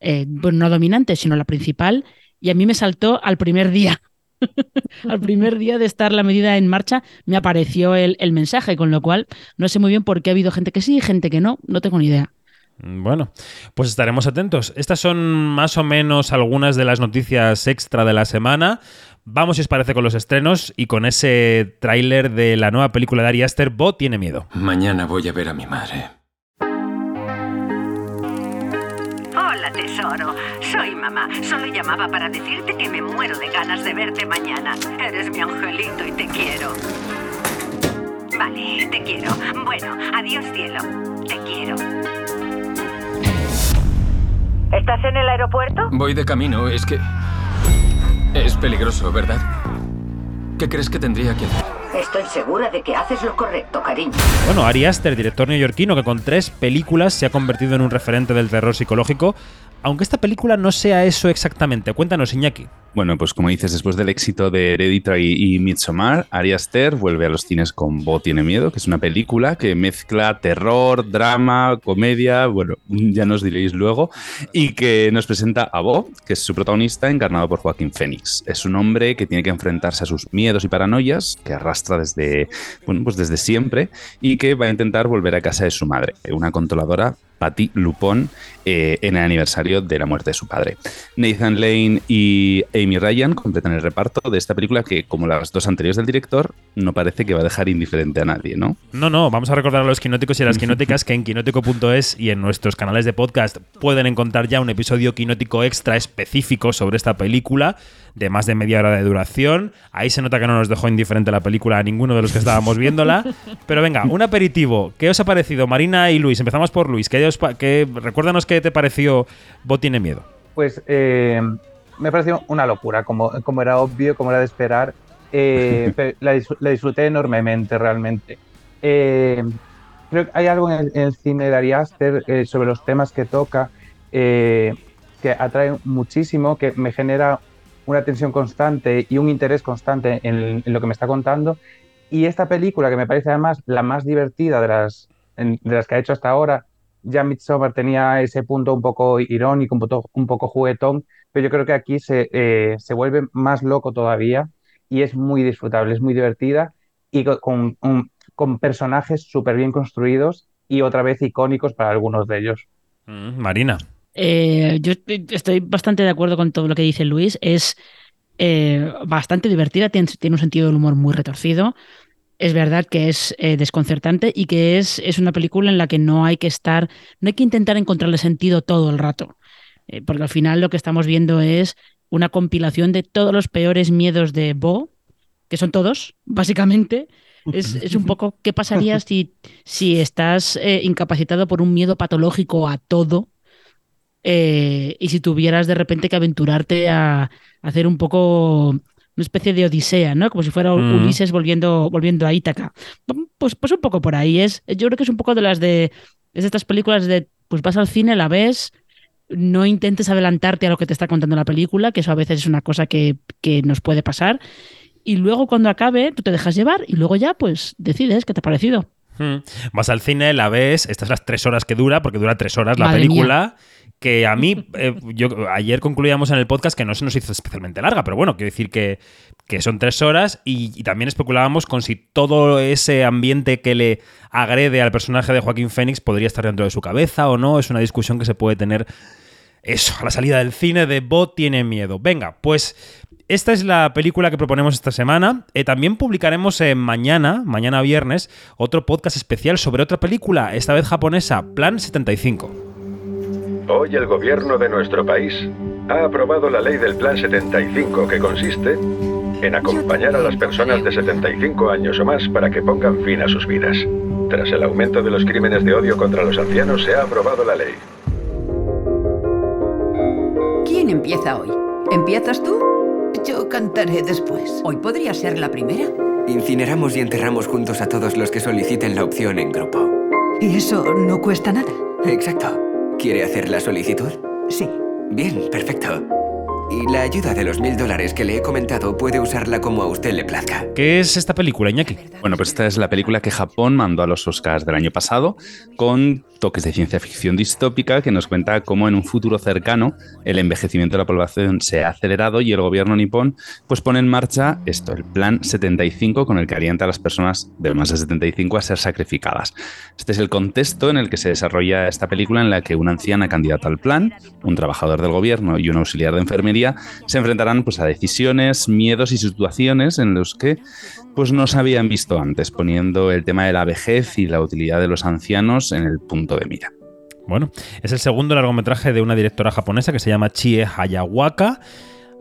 Speaker 12: eh, no dominante, sino la principal, y a mí me saltó al primer día. al primer día de estar la medida en marcha me apareció el, el mensaje, con lo cual no sé muy bien por qué ha habido gente que sí y gente que no, no tengo ni idea.
Speaker 1: Bueno, pues estaremos atentos. Estas son más o menos algunas de las noticias extra de la semana. Vamos, si os parece, con los estrenos y con ese tráiler de la nueva película de Ari Aster, Bo tiene miedo.
Speaker 10: Mañana voy a ver a mi madre.
Speaker 16: Hola, tesoro. Soy mamá. Solo llamaba para decirte que me muero de ganas de verte mañana. Eres mi angelito y te quiero. Vale, te quiero. Bueno, adiós cielo. Te quiero. ¿Estás en el aeropuerto?
Speaker 10: Voy de camino, es que... Es peligroso, ¿verdad? ¿Qué crees que tendría que hacer?
Speaker 16: Estoy segura de que haces lo correcto, cariño.
Speaker 1: Bueno, Ari Aster, director neoyorquino que con tres películas se ha convertido en un referente del terror psicológico, aunque esta película no sea eso exactamente. Cuéntanos, Iñaki.
Speaker 11: Bueno, pues como dices, después del éxito de Hereditary y Midsommar, Ari Aster vuelve a los cines con Bo tiene miedo, que es una película que mezcla terror, drama, comedia, bueno, ya nos diréis luego, y que nos presenta a Bo, que es su protagonista, encarnado por Joaquín Phoenix. Es un hombre que tiene que enfrentarse a sus miedos y paranoias, que arrastra desde, bueno, pues desde siempre, y que va a intentar volver a casa de su madre, una controladora Patty Lupón eh, en el aniversario de la muerte de su padre. Nathan Lane y Amy Ryan completan el reparto de esta película que, como las dos anteriores del director, no parece que va a dejar indiferente a nadie, ¿no?
Speaker 1: No, no, vamos a recordar a los quinóticos y a las quinóticas que en quinótico.es y en nuestros canales de podcast pueden encontrar ya un episodio quinótico extra específico sobre esta película de más de media hora de duración. Ahí se nota que no nos dejó indiferente la película a ninguno de los que estábamos viéndola. Pero venga, un aperitivo. ¿Qué os ha parecido, Marina y Luis? Empezamos por Luis. ¿Qué os pa- qué- recuérdanos qué te pareció Bo tiene miedo.
Speaker 13: Pues eh, me pareció una locura, como, como era obvio, como era de esperar. Eh, la, dis- la disfruté enormemente, realmente. Eh, creo que hay algo en el, en el cine de Ari Aster eh, sobre los temas que toca eh, que atrae muchísimo, que me genera una tensión constante y un interés constante en, lo que me está contando. Y esta película, que me parece además la más divertida de las, de las que ha hecho hasta ahora, ya Midsommar tenía ese punto un poco irónico, un poco, un poco juguetón, pero yo creo que aquí se, eh, se vuelve más loco todavía y es muy disfrutable, es muy divertida y co- con, con personajes súper bien construidos y otra vez icónicos para algunos de ellos.
Speaker 1: Mm, Marina.
Speaker 12: Eh, yo estoy- bastante de acuerdo con todo lo que dice Luis. Es eh, bastante divertida, tiene, tiene un sentido del humor muy retorcido. Es verdad que es eh, desconcertante y que es, es una película en la que no hay que estar, no hay que intentar encontrarle sentido todo el rato. Porque al final lo que estamos viendo es una compilación de todos los peores miedos de Bo, que son todos, básicamente. Es, es un poco qué pasaría si, si estás eh, incapacitado por un miedo patológico a todo eh, y si tuvieras de repente que aventurarte a, hacer un poco una especie de odisea, ¿no? Como si fuera
Speaker 1: Mm.
Speaker 12: Ulises volviendo, volviendo a Ítaca. Pues, pues un poco por ahí. Es, yo creo que es un poco de las de, es de estas películas de, pues vas al cine, la ves, no intentes adelantarte a lo que te está contando la película, que eso a veces es una cosa que, que nos puede pasar. Y luego cuando acabe, tú te dejas llevar y luego ya, pues decides qué te ha parecido.
Speaker 1: Mm. Vas al cine, la ves, estas las tres horas que dura, porque dura tres horas la
Speaker 12: Madre
Speaker 1: película. Que a mí, eh, yo ayer concluíamos en el podcast que no se nos hizo especialmente larga, pero bueno, quiero decir que, que son tres horas y, también especulábamos con si todo ese ambiente que le agrede al personaje de Joaquín Phoenix podría estar dentro de su cabeza o no. Es una discusión que se puede tener eso, a la salida del cine de Bot tiene miedo. Venga, pues esta es la película que proponemos esta semana. Eh, también publicaremos eh, mañana, mañana viernes, otro podcast especial sobre otra película, esta vez japonesa, Plan 75.
Speaker 17: Hoy el gobierno de nuestro país ha aprobado la ley del Plan 75 que consiste en acompañar a las personas de 75 años o más para que pongan fin a sus vidas. Tras el aumento de los crímenes de odio contra los ancianos se ha aprobado la ley.
Speaker 18: ¿Quién empieza hoy? ¿Empiezas tú? Yo cantaré después. Hoy podría ser la primera.
Speaker 19: Incineramos y enterramos juntos a todos los que soliciten la opción en grupo.
Speaker 18: ¿Y eso no cuesta nada?
Speaker 19: Exacto. ¿Quiere hacer la solicitud?
Speaker 18: Sí.
Speaker 19: Bien, perfecto. Y la ayuda de los mil dólares que le he comentado puede usarla como a usted le plazca.
Speaker 1: ¿Qué es esta película, Iñaki?
Speaker 11: Bueno, pues esta es la película que Japón mandó a los Oscars del año pasado, con toques de ciencia ficción distópica que nos cuenta cómo en un futuro cercano el envejecimiento de la población se ha acelerado y el gobierno nipón pues pone en marcha esto, el Plan 75, con el que alienta a las personas de más de 75 a ser sacrificadas. Este es el contexto en el que se desarrolla esta película en la que una anciana candidata al plan, un trabajador del gobierno y un auxiliar de enfermería se enfrentarán pues, a decisiones, miedos y situaciones en los que pues no se habían visto antes, poniendo el tema de la vejez y la utilidad de los ancianos en el punto de mira.
Speaker 1: Bueno, es el segundo largometraje de una directora japonesa que se llama Chie Hayawaka.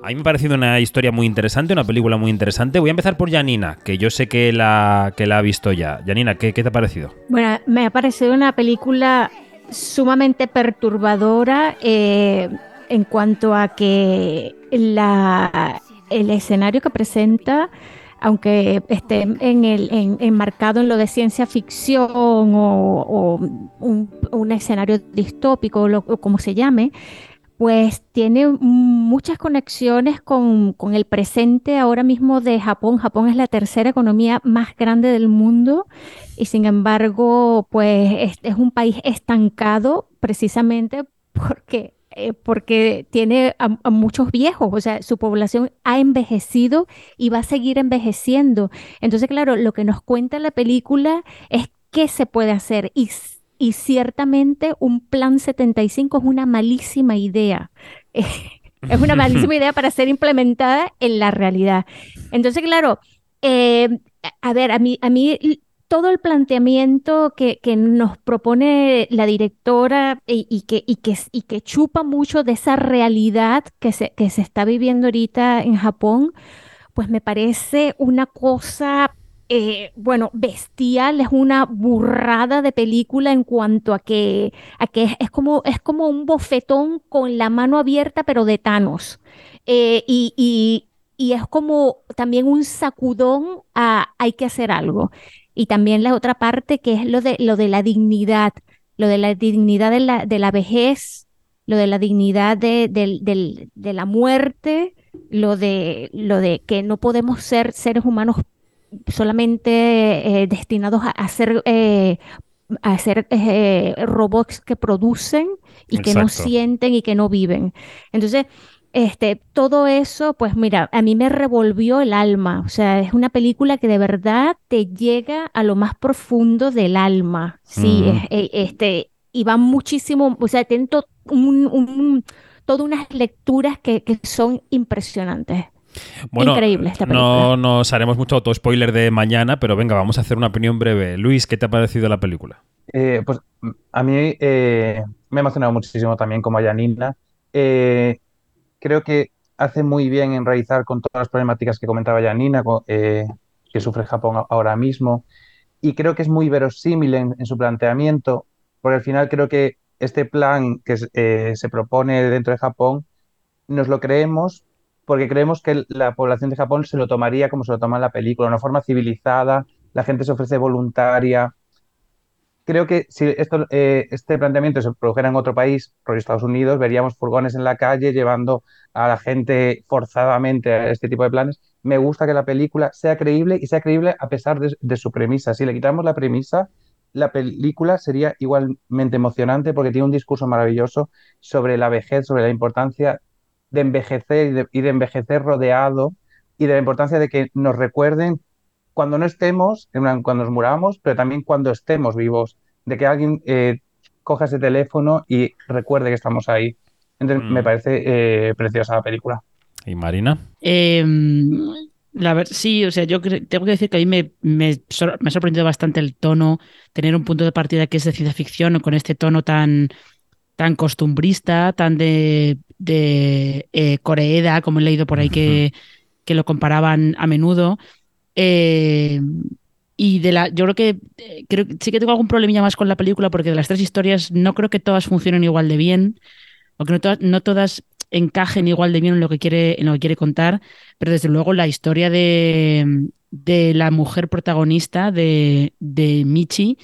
Speaker 1: A mí me ha parecido una historia muy interesante, una película muy interesante. Voy a empezar por Janina, que yo sé que la, que la ha visto ya. Janina, ¿qué, qué te ha parecido?
Speaker 8: Bueno, me ha parecido una película sumamente perturbadora eh, en cuanto a que la, el escenario que presenta, aunque esté en el, en- enmarcado en lo de ciencia ficción o, un, un escenario distópico, lo- o como se llame, pues tiene muchas conexiones con, con el presente ahora mismo de Japón. Japón es la tercera economía más grande del mundo y sin embargo, pues es, es un país estancado precisamente porque, eh, porque tiene a, a muchos viejos, o sea, su población ha envejecido y va a seguir envejeciendo. Entonces, claro, lo que nos cuenta la película es qué se puede hacer y y ciertamente un plan 75 es una malísima idea. Es una malísima idea para ser implementada en la realidad. Entonces, claro, eh, a ver, a mí, a mí todo el planteamiento que, que nos propone la directora y, que, y, que, y que chupa mucho de esa realidad que se, que se está viviendo ahorita en Japón, pues me parece una cosa eh, bueno, bestial, es una burrada de película en cuanto a que, a que es, es como, es como un bofetón con la mano abierta, pero de Thanos. Eh, y, y- y es como también un sacudón a hay que hacer algo. Y también la otra parte que es lo de, lo de la dignidad, lo de la dignidad de la, de la vejez, lo de la dignidad de, de la muerte, lo de, lo de que no podemos ser seres humanos solamente eh, destinados a, a ser, eh, a ser eh, robots que producen y que no sienten y que no viven. Entonces, este, todo eso, pues mira, a mí me revolvió el alma. O sea, es una película que de verdad te llega a lo más profundo del alma. Sí, es- eh, este, y va muchísimo, o sea, tiene to- un, un- todas unas lecturas que, que son impresionantes.
Speaker 1: Bueno,
Speaker 8: Increíble esta película.
Speaker 1: no nos haremos mucho auto-spoiler de mañana, pero venga, vamos a hacer una opinión breve. Luis, ¿qué te ha parecido la película?
Speaker 13: Eh, pues a mí eh, me ha emocionado muchísimo también como a Janina. Eh, creo que hace muy bien en realizar con todas las problemáticas que comentaba Janina, eh, que sufre Japón ahora mismo. Y creo que es muy verosímil en, en su planteamiento, porque al final creo que este plan que eh, se propone dentro de Japón nos lo creemos porque creemos que la población de Japón se lo tomaría como se lo toma en la película, una forma civilizada, la gente se ofrece voluntaria. Creo que si esto, eh, este planteamiento se produjera en otro país, por Estados Unidos, veríamos furgones en la calle llevando a la gente forzadamente a este tipo de planes. Me gusta que la película sea creíble y sea creíble a pesar de, su premisa. Si le quitamos la premisa, la película sería igualmente emocionante porque tiene un discurso maravilloso sobre la vejez, sobre la importancia de envejecer y de envejecer rodeado y de la importancia de que nos recuerden cuando no estemos, cuando nos muramos, pero también cuando estemos vivos, de que alguien eh, coja ese teléfono y recuerde que estamos ahí. Entonces,
Speaker 1: Mm.
Speaker 13: me parece eh, preciosa la película.
Speaker 1: ¿Y Marina?
Speaker 12: Eh, la ver- sí, o sea, yo tengo que decir que a mí me, me, sor- me ha sorprendido bastante el tono, tener un punto de partida que es de ciencia ficción, con este tono tan, tan costumbrista, tan de, de eh, Coreeda, como he leído por ahí que, que lo comparaban a menudo. Eh, y de la, yo creo que eh, creo, sí que tengo algún problemilla más con la película, porque de las tres historias no creo que todas funcionen igual de bien o que no todas, no todas encajen igual de bien en lo que quiere, en lo que quiere contar, pero desde luego la historia de, de la mujer protagonista de, de Michi,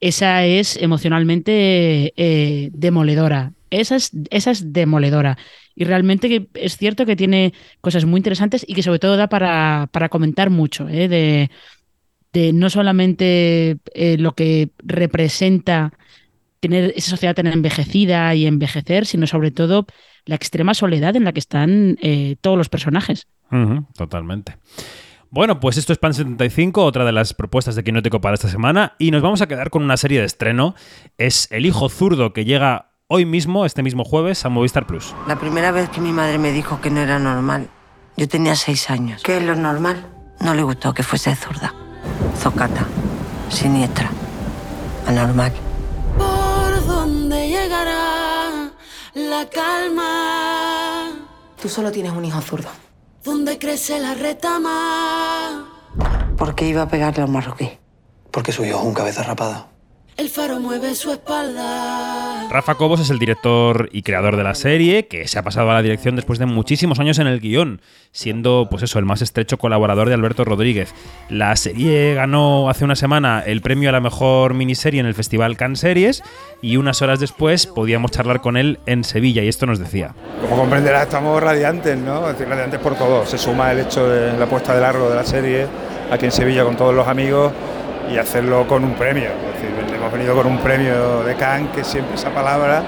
Speaker 12: esa es emocionalmente eh, demoledora. Esa es, esa es demoledora. Y realmente es cierto que tiene cosas muy interesantes y que sobre todo da para, para comentar mucho, ¿eh? de, no solamente eh, lo que representa tener esa sociedad tan envejecida y envejecer, sino sobre todo la extrema soledad en la que están eh, todos los personajes.
Speaker 1: Totalmente. Bueno, pues esto es Pan 75, otra de las propuestas de Quinótico para esta semana, y nos vamos a quedar con una serie de estreno. Es El Hijo Zurdo, que llega hoy mismo, este mismo jueves, a Movistar Plus.
Speaker 20: La primera vez que mi madre me dijo que no era normal, yo tenía seis años. ¿Qué es lo normal? No le gustó que fuese zurda. Zocata. Siniestra. Anormal.
Speaker 21: ¿Por dónde llegará la calma?
Speaker 20: Tú solo tienes un hijo zurdo.
Speaker 21: ¿Dónde crece la retama?
Speaker 20: ¿Por qué iba a pegarle a un marroquí?
Speaker 5: Porque su hijo es un cabeza rapada.
Speaker 21: El faro mueve su espalda.
Speaker 1: Rafa Cobos es el director y creador de la serie, que se ha pasado a la dirección después de muchísimos años en el guion, siendo pues eso, el más estrecho colaborador de Alberto Rodríguez. La serie ganó hace una semana el premio a la mejor miniserie en el Festival Cannes Series y unas horas después podíamos charlar con él en Sevilla y esto nos decía.
Speaker 22: Como comprenderás, estamos radiantes, ¿no? Es decir, radiantes por todo. Se suma el hecho de la puesta de largo de la serie aquí en Sevilla con todos los amigos y hacerlo con un premio. Es decir, hemos venido con un premio de Cannes, que siempre esa palabra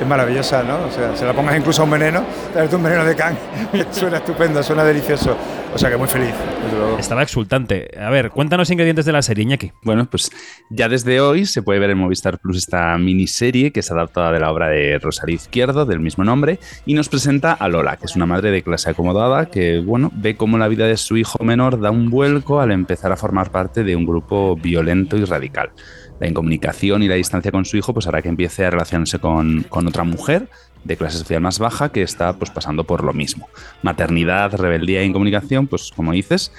Speaker 22: es maravillosa, ¿no? O sea, se la pongas incluso a un veneno, traerte un veneno de Cannes, suena estupendo, suena delicioso. O sea que muy feliz. desde luego.
Speaker 1: Estaba exultante. A ver, cuéntanos ingredientes de la serie, Iñaki.
Speaker 11: Bueno, pues ya desde hoy se puede ver en Movistar Plus esta miniserie que es adaptada de la obra de Rosario Izquierdo, del mismo nombre, y nos presenta a Lola, que es una madre de clase acomodada que, bueno, ve cómo la vida de su hijo menor da un vuelco al empezar a formar parte de un grupo violento y radical. La incomunicación y la distancia con su hijo pues hará que empiece a relacionarse con, con otra mujer de clase social más baja que está pues pasando por lo mismo. Maternidad, rebeldía e incomunicación, pues como dices,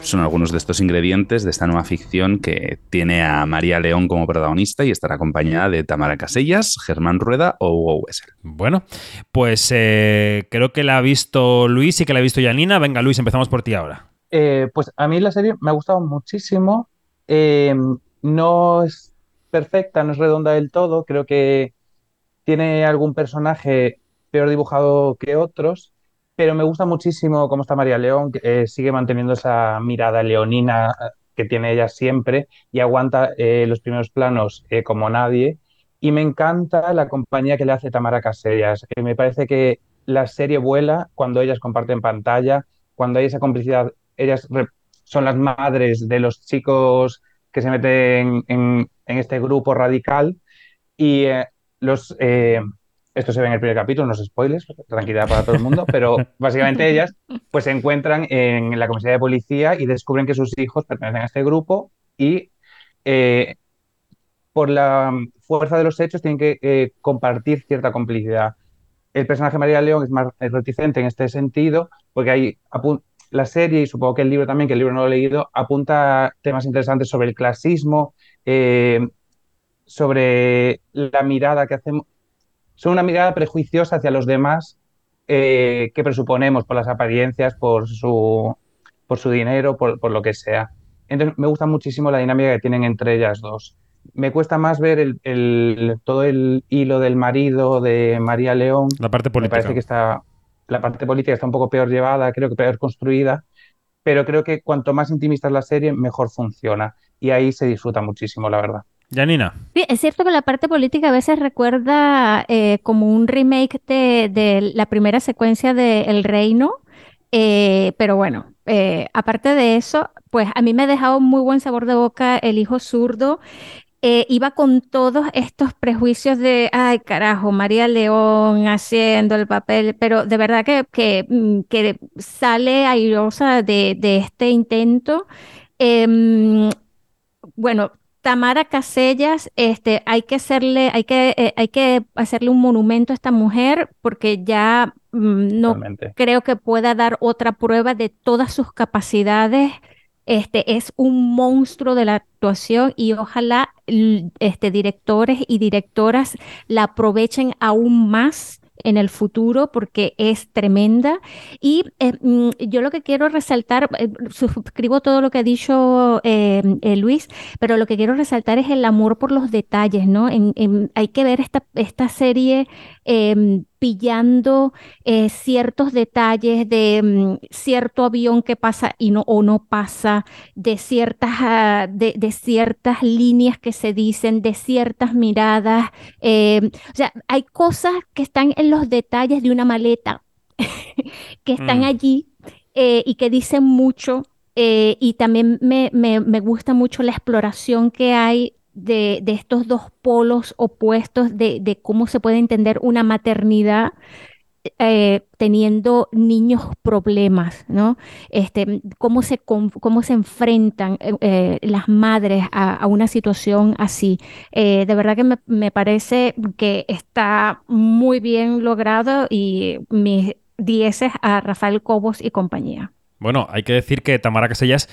Speaker 11: son algunos de estos ingredientes de esta nueva ficción que tiene a María León como protagonista y estará acompañada de Tamara Casellas, Germán Rueda o Hugo Wessel.
Speaker 1: Bueno, pues eh, creo que la ha visto Luis y que la ha visto Janina. Venga, Luis, empezamos por ti ahora.
Speaker 13: Eh, pues a mí la serie me ha gustado muchísimo. Eh, no es perfecta, no es redonda del todo. Creo que tiene algún personaje peor dibujado que otros, pero me gusta muchísimo cómo está María León, que eh, sigue manteniendo esa mirada leonina eh, que tiene ella siempre y aguanta eh, los primeros planos como nadie. Y me encanta la compañía que le hace Tamara Casellas. Me parece que la serie vuela cuando ellas comparten pantalla, cuando hay esa complicidad. Ellas son las madres de los chicos que se meten en, este grupo radical y los... eh, esto se ve en el primer capítulo, no es spoilers, tranquilidad para todo el mundo, pero básicamente ellas pues se encuentran en la comisaría de policía y descubren que sus hijos pertenecen a este grupo y eh, por la fuerza de los hechos tienen que eh, compartir cierta complicidad. El personaje María León es más reticente en este sentido, porque hay la serie y supongo que el libro también, que el libro no lo he leído, apunta temas interesantes sobre el clasismo, eh, sobre la mirada que hacemos, son una mirada prejuiciosa hacia los demás eh, que presuponemos por las apariencias, por su, por su dinero, por, por lo que sea. Entonces me gusta muchísimo la dinámica que tienen entre ellas dos. Me cuesta más ver el, el- todo el hilo del marido de María León.
Speaker 1: La parte
Speaker 13: Me
Speaker 1: política.
Speaker 13: parece que está, la parte política está un poco peor llevada, creo que peor construida, pero creo que cuanto más intimista es la serie, mejor funciona. Y ahí se disfruta muchísimo, la verdad.
Speaker 1: Janina.
Speaker 8: Sí, es cierto que la parte política a veces recuerda eh, como un remake de, de la primera secuencia de El Reino, eh, pero bueno, eh, aparte de eso, pues a mí me ha dejado muy buen sabor de boca El Hijo Zurdo. Iba con todos estos prejuicios de, ay carajo, María León haciendo el papel, pero de verdad que, que, mm, que sale airosa de, de este intento. Em, bueno, Tamara Casellas, este, hay que hacerle, hay que, eh, hay que hacerle un monumento a esta mujer porque ya mm, no creo que pueda dar otra prueba de todas sus capacidades. Este es un monstruo de la actuación y ojalá este, directores y directoras la aprovechen aún más en el futuro porque es tremenda. Y eh, mm, yo lo que quiero resaltar, eh, suscribo todo lo que ha dicho eh, eh, Luis, pero lo que quiero resaltar es el amor por los detalles, ¿no? Hay que ver esta, esta serie em, pillando eh, ciertos detalles de mm, cierto avión que pasa y no o no pasa, de ciertas, ah, de, de ciertas líneas que se dicen, de ciertas miradas. em, o sea, hay cosas que están en los detalles de una maleta que están
Speaker 23: Mm.
Speaker 8: allí eh, y que dicen mucho. eh, y también me, me- me gusta mucho la exploración que hay de, de estos dos polos opuestos de, de cómo se puede entender una maternidad eh, teniendo niños problemas, ¿no? Este, cómo se, cómo se enfrentan eh, eh, las madres a, a una situación así. De verdad que me, me parece que está muy bien logrado y mis dieces a Rafael Cobos y compañía.
Speaker 1: Bueno, hay que decir que Tamara Casellas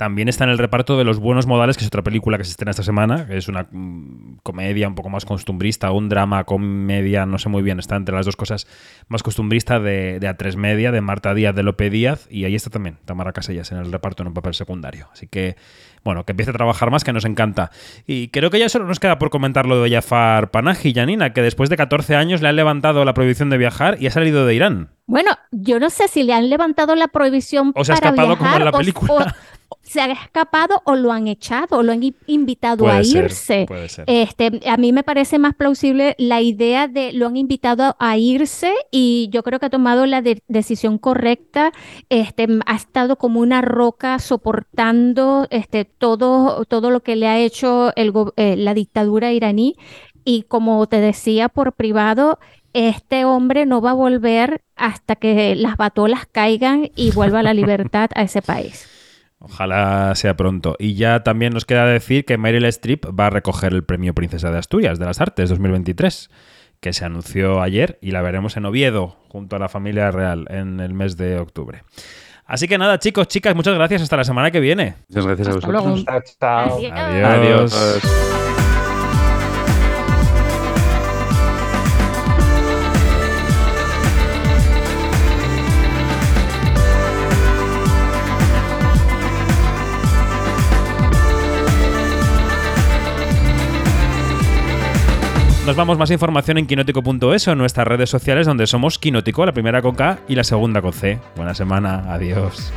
Speaker 1: también está en el reparto de Los Buenos Modales, que es otra película que se estrena esta semana, que es una mm, comedia un poco más costumbrista, un drama, comedia, no sé muy bien, está entre las dos cosas más costumbrista de, de A3 Media, de Marta Díaz, de Lope Díaz, y ahí está también Tamara Casellas en el reparto en un papel secundario. Así que, bueno, que empiece a trabajar más, que nos encanta. Y creo que ya solo nos queda por comentar lo de Jafar Panahi, Janina, que después de 14 años le han levantado la prohibición de viajar y ha salido de Irán.
Speaker 8: Bueno, yo no sé si le han levantado la prohibición
Speaker 1: O se ha
Speaker 8: para
Speaker 1: escapado como en la
Speaker 8: o-
Speaker 1: película.
Speaker 8: Se ha escapado o lo han echado o lo han invitado a irse. Este, a mí me parece más plausible la idea de lo han invitado a irse y yo creo que ha tomado la decisión correcta. Este, ha estado como una roca soportando este, todo, todo lo que le ha hecho el, eh, la dictadura iraní. Y como te decía por privado, este hombre no va a volver hasta que las batolas caigan y vuelva la libertad a ese país.
Speaker 1: Ojalá sea pronto. Y ya también nos queda decir que Meryl Streep va a recoger el premio Princesa de Asturias de las Artes 2023, que se anunció ayer y la veremos en Oviedo junto a la familia real en el mes de octubre. Así que nada, chicos, chicas, muchas gracias. Hasta la semana que viene.
Speaker 11: Muchas gracias a vosotros.
Speaker 1: Adiós. Nos vamos más información en quinótico.es o en nuestras redes sociales donde somos Quinótico, la primera con K y la segunda con C. Buena semana, adiós.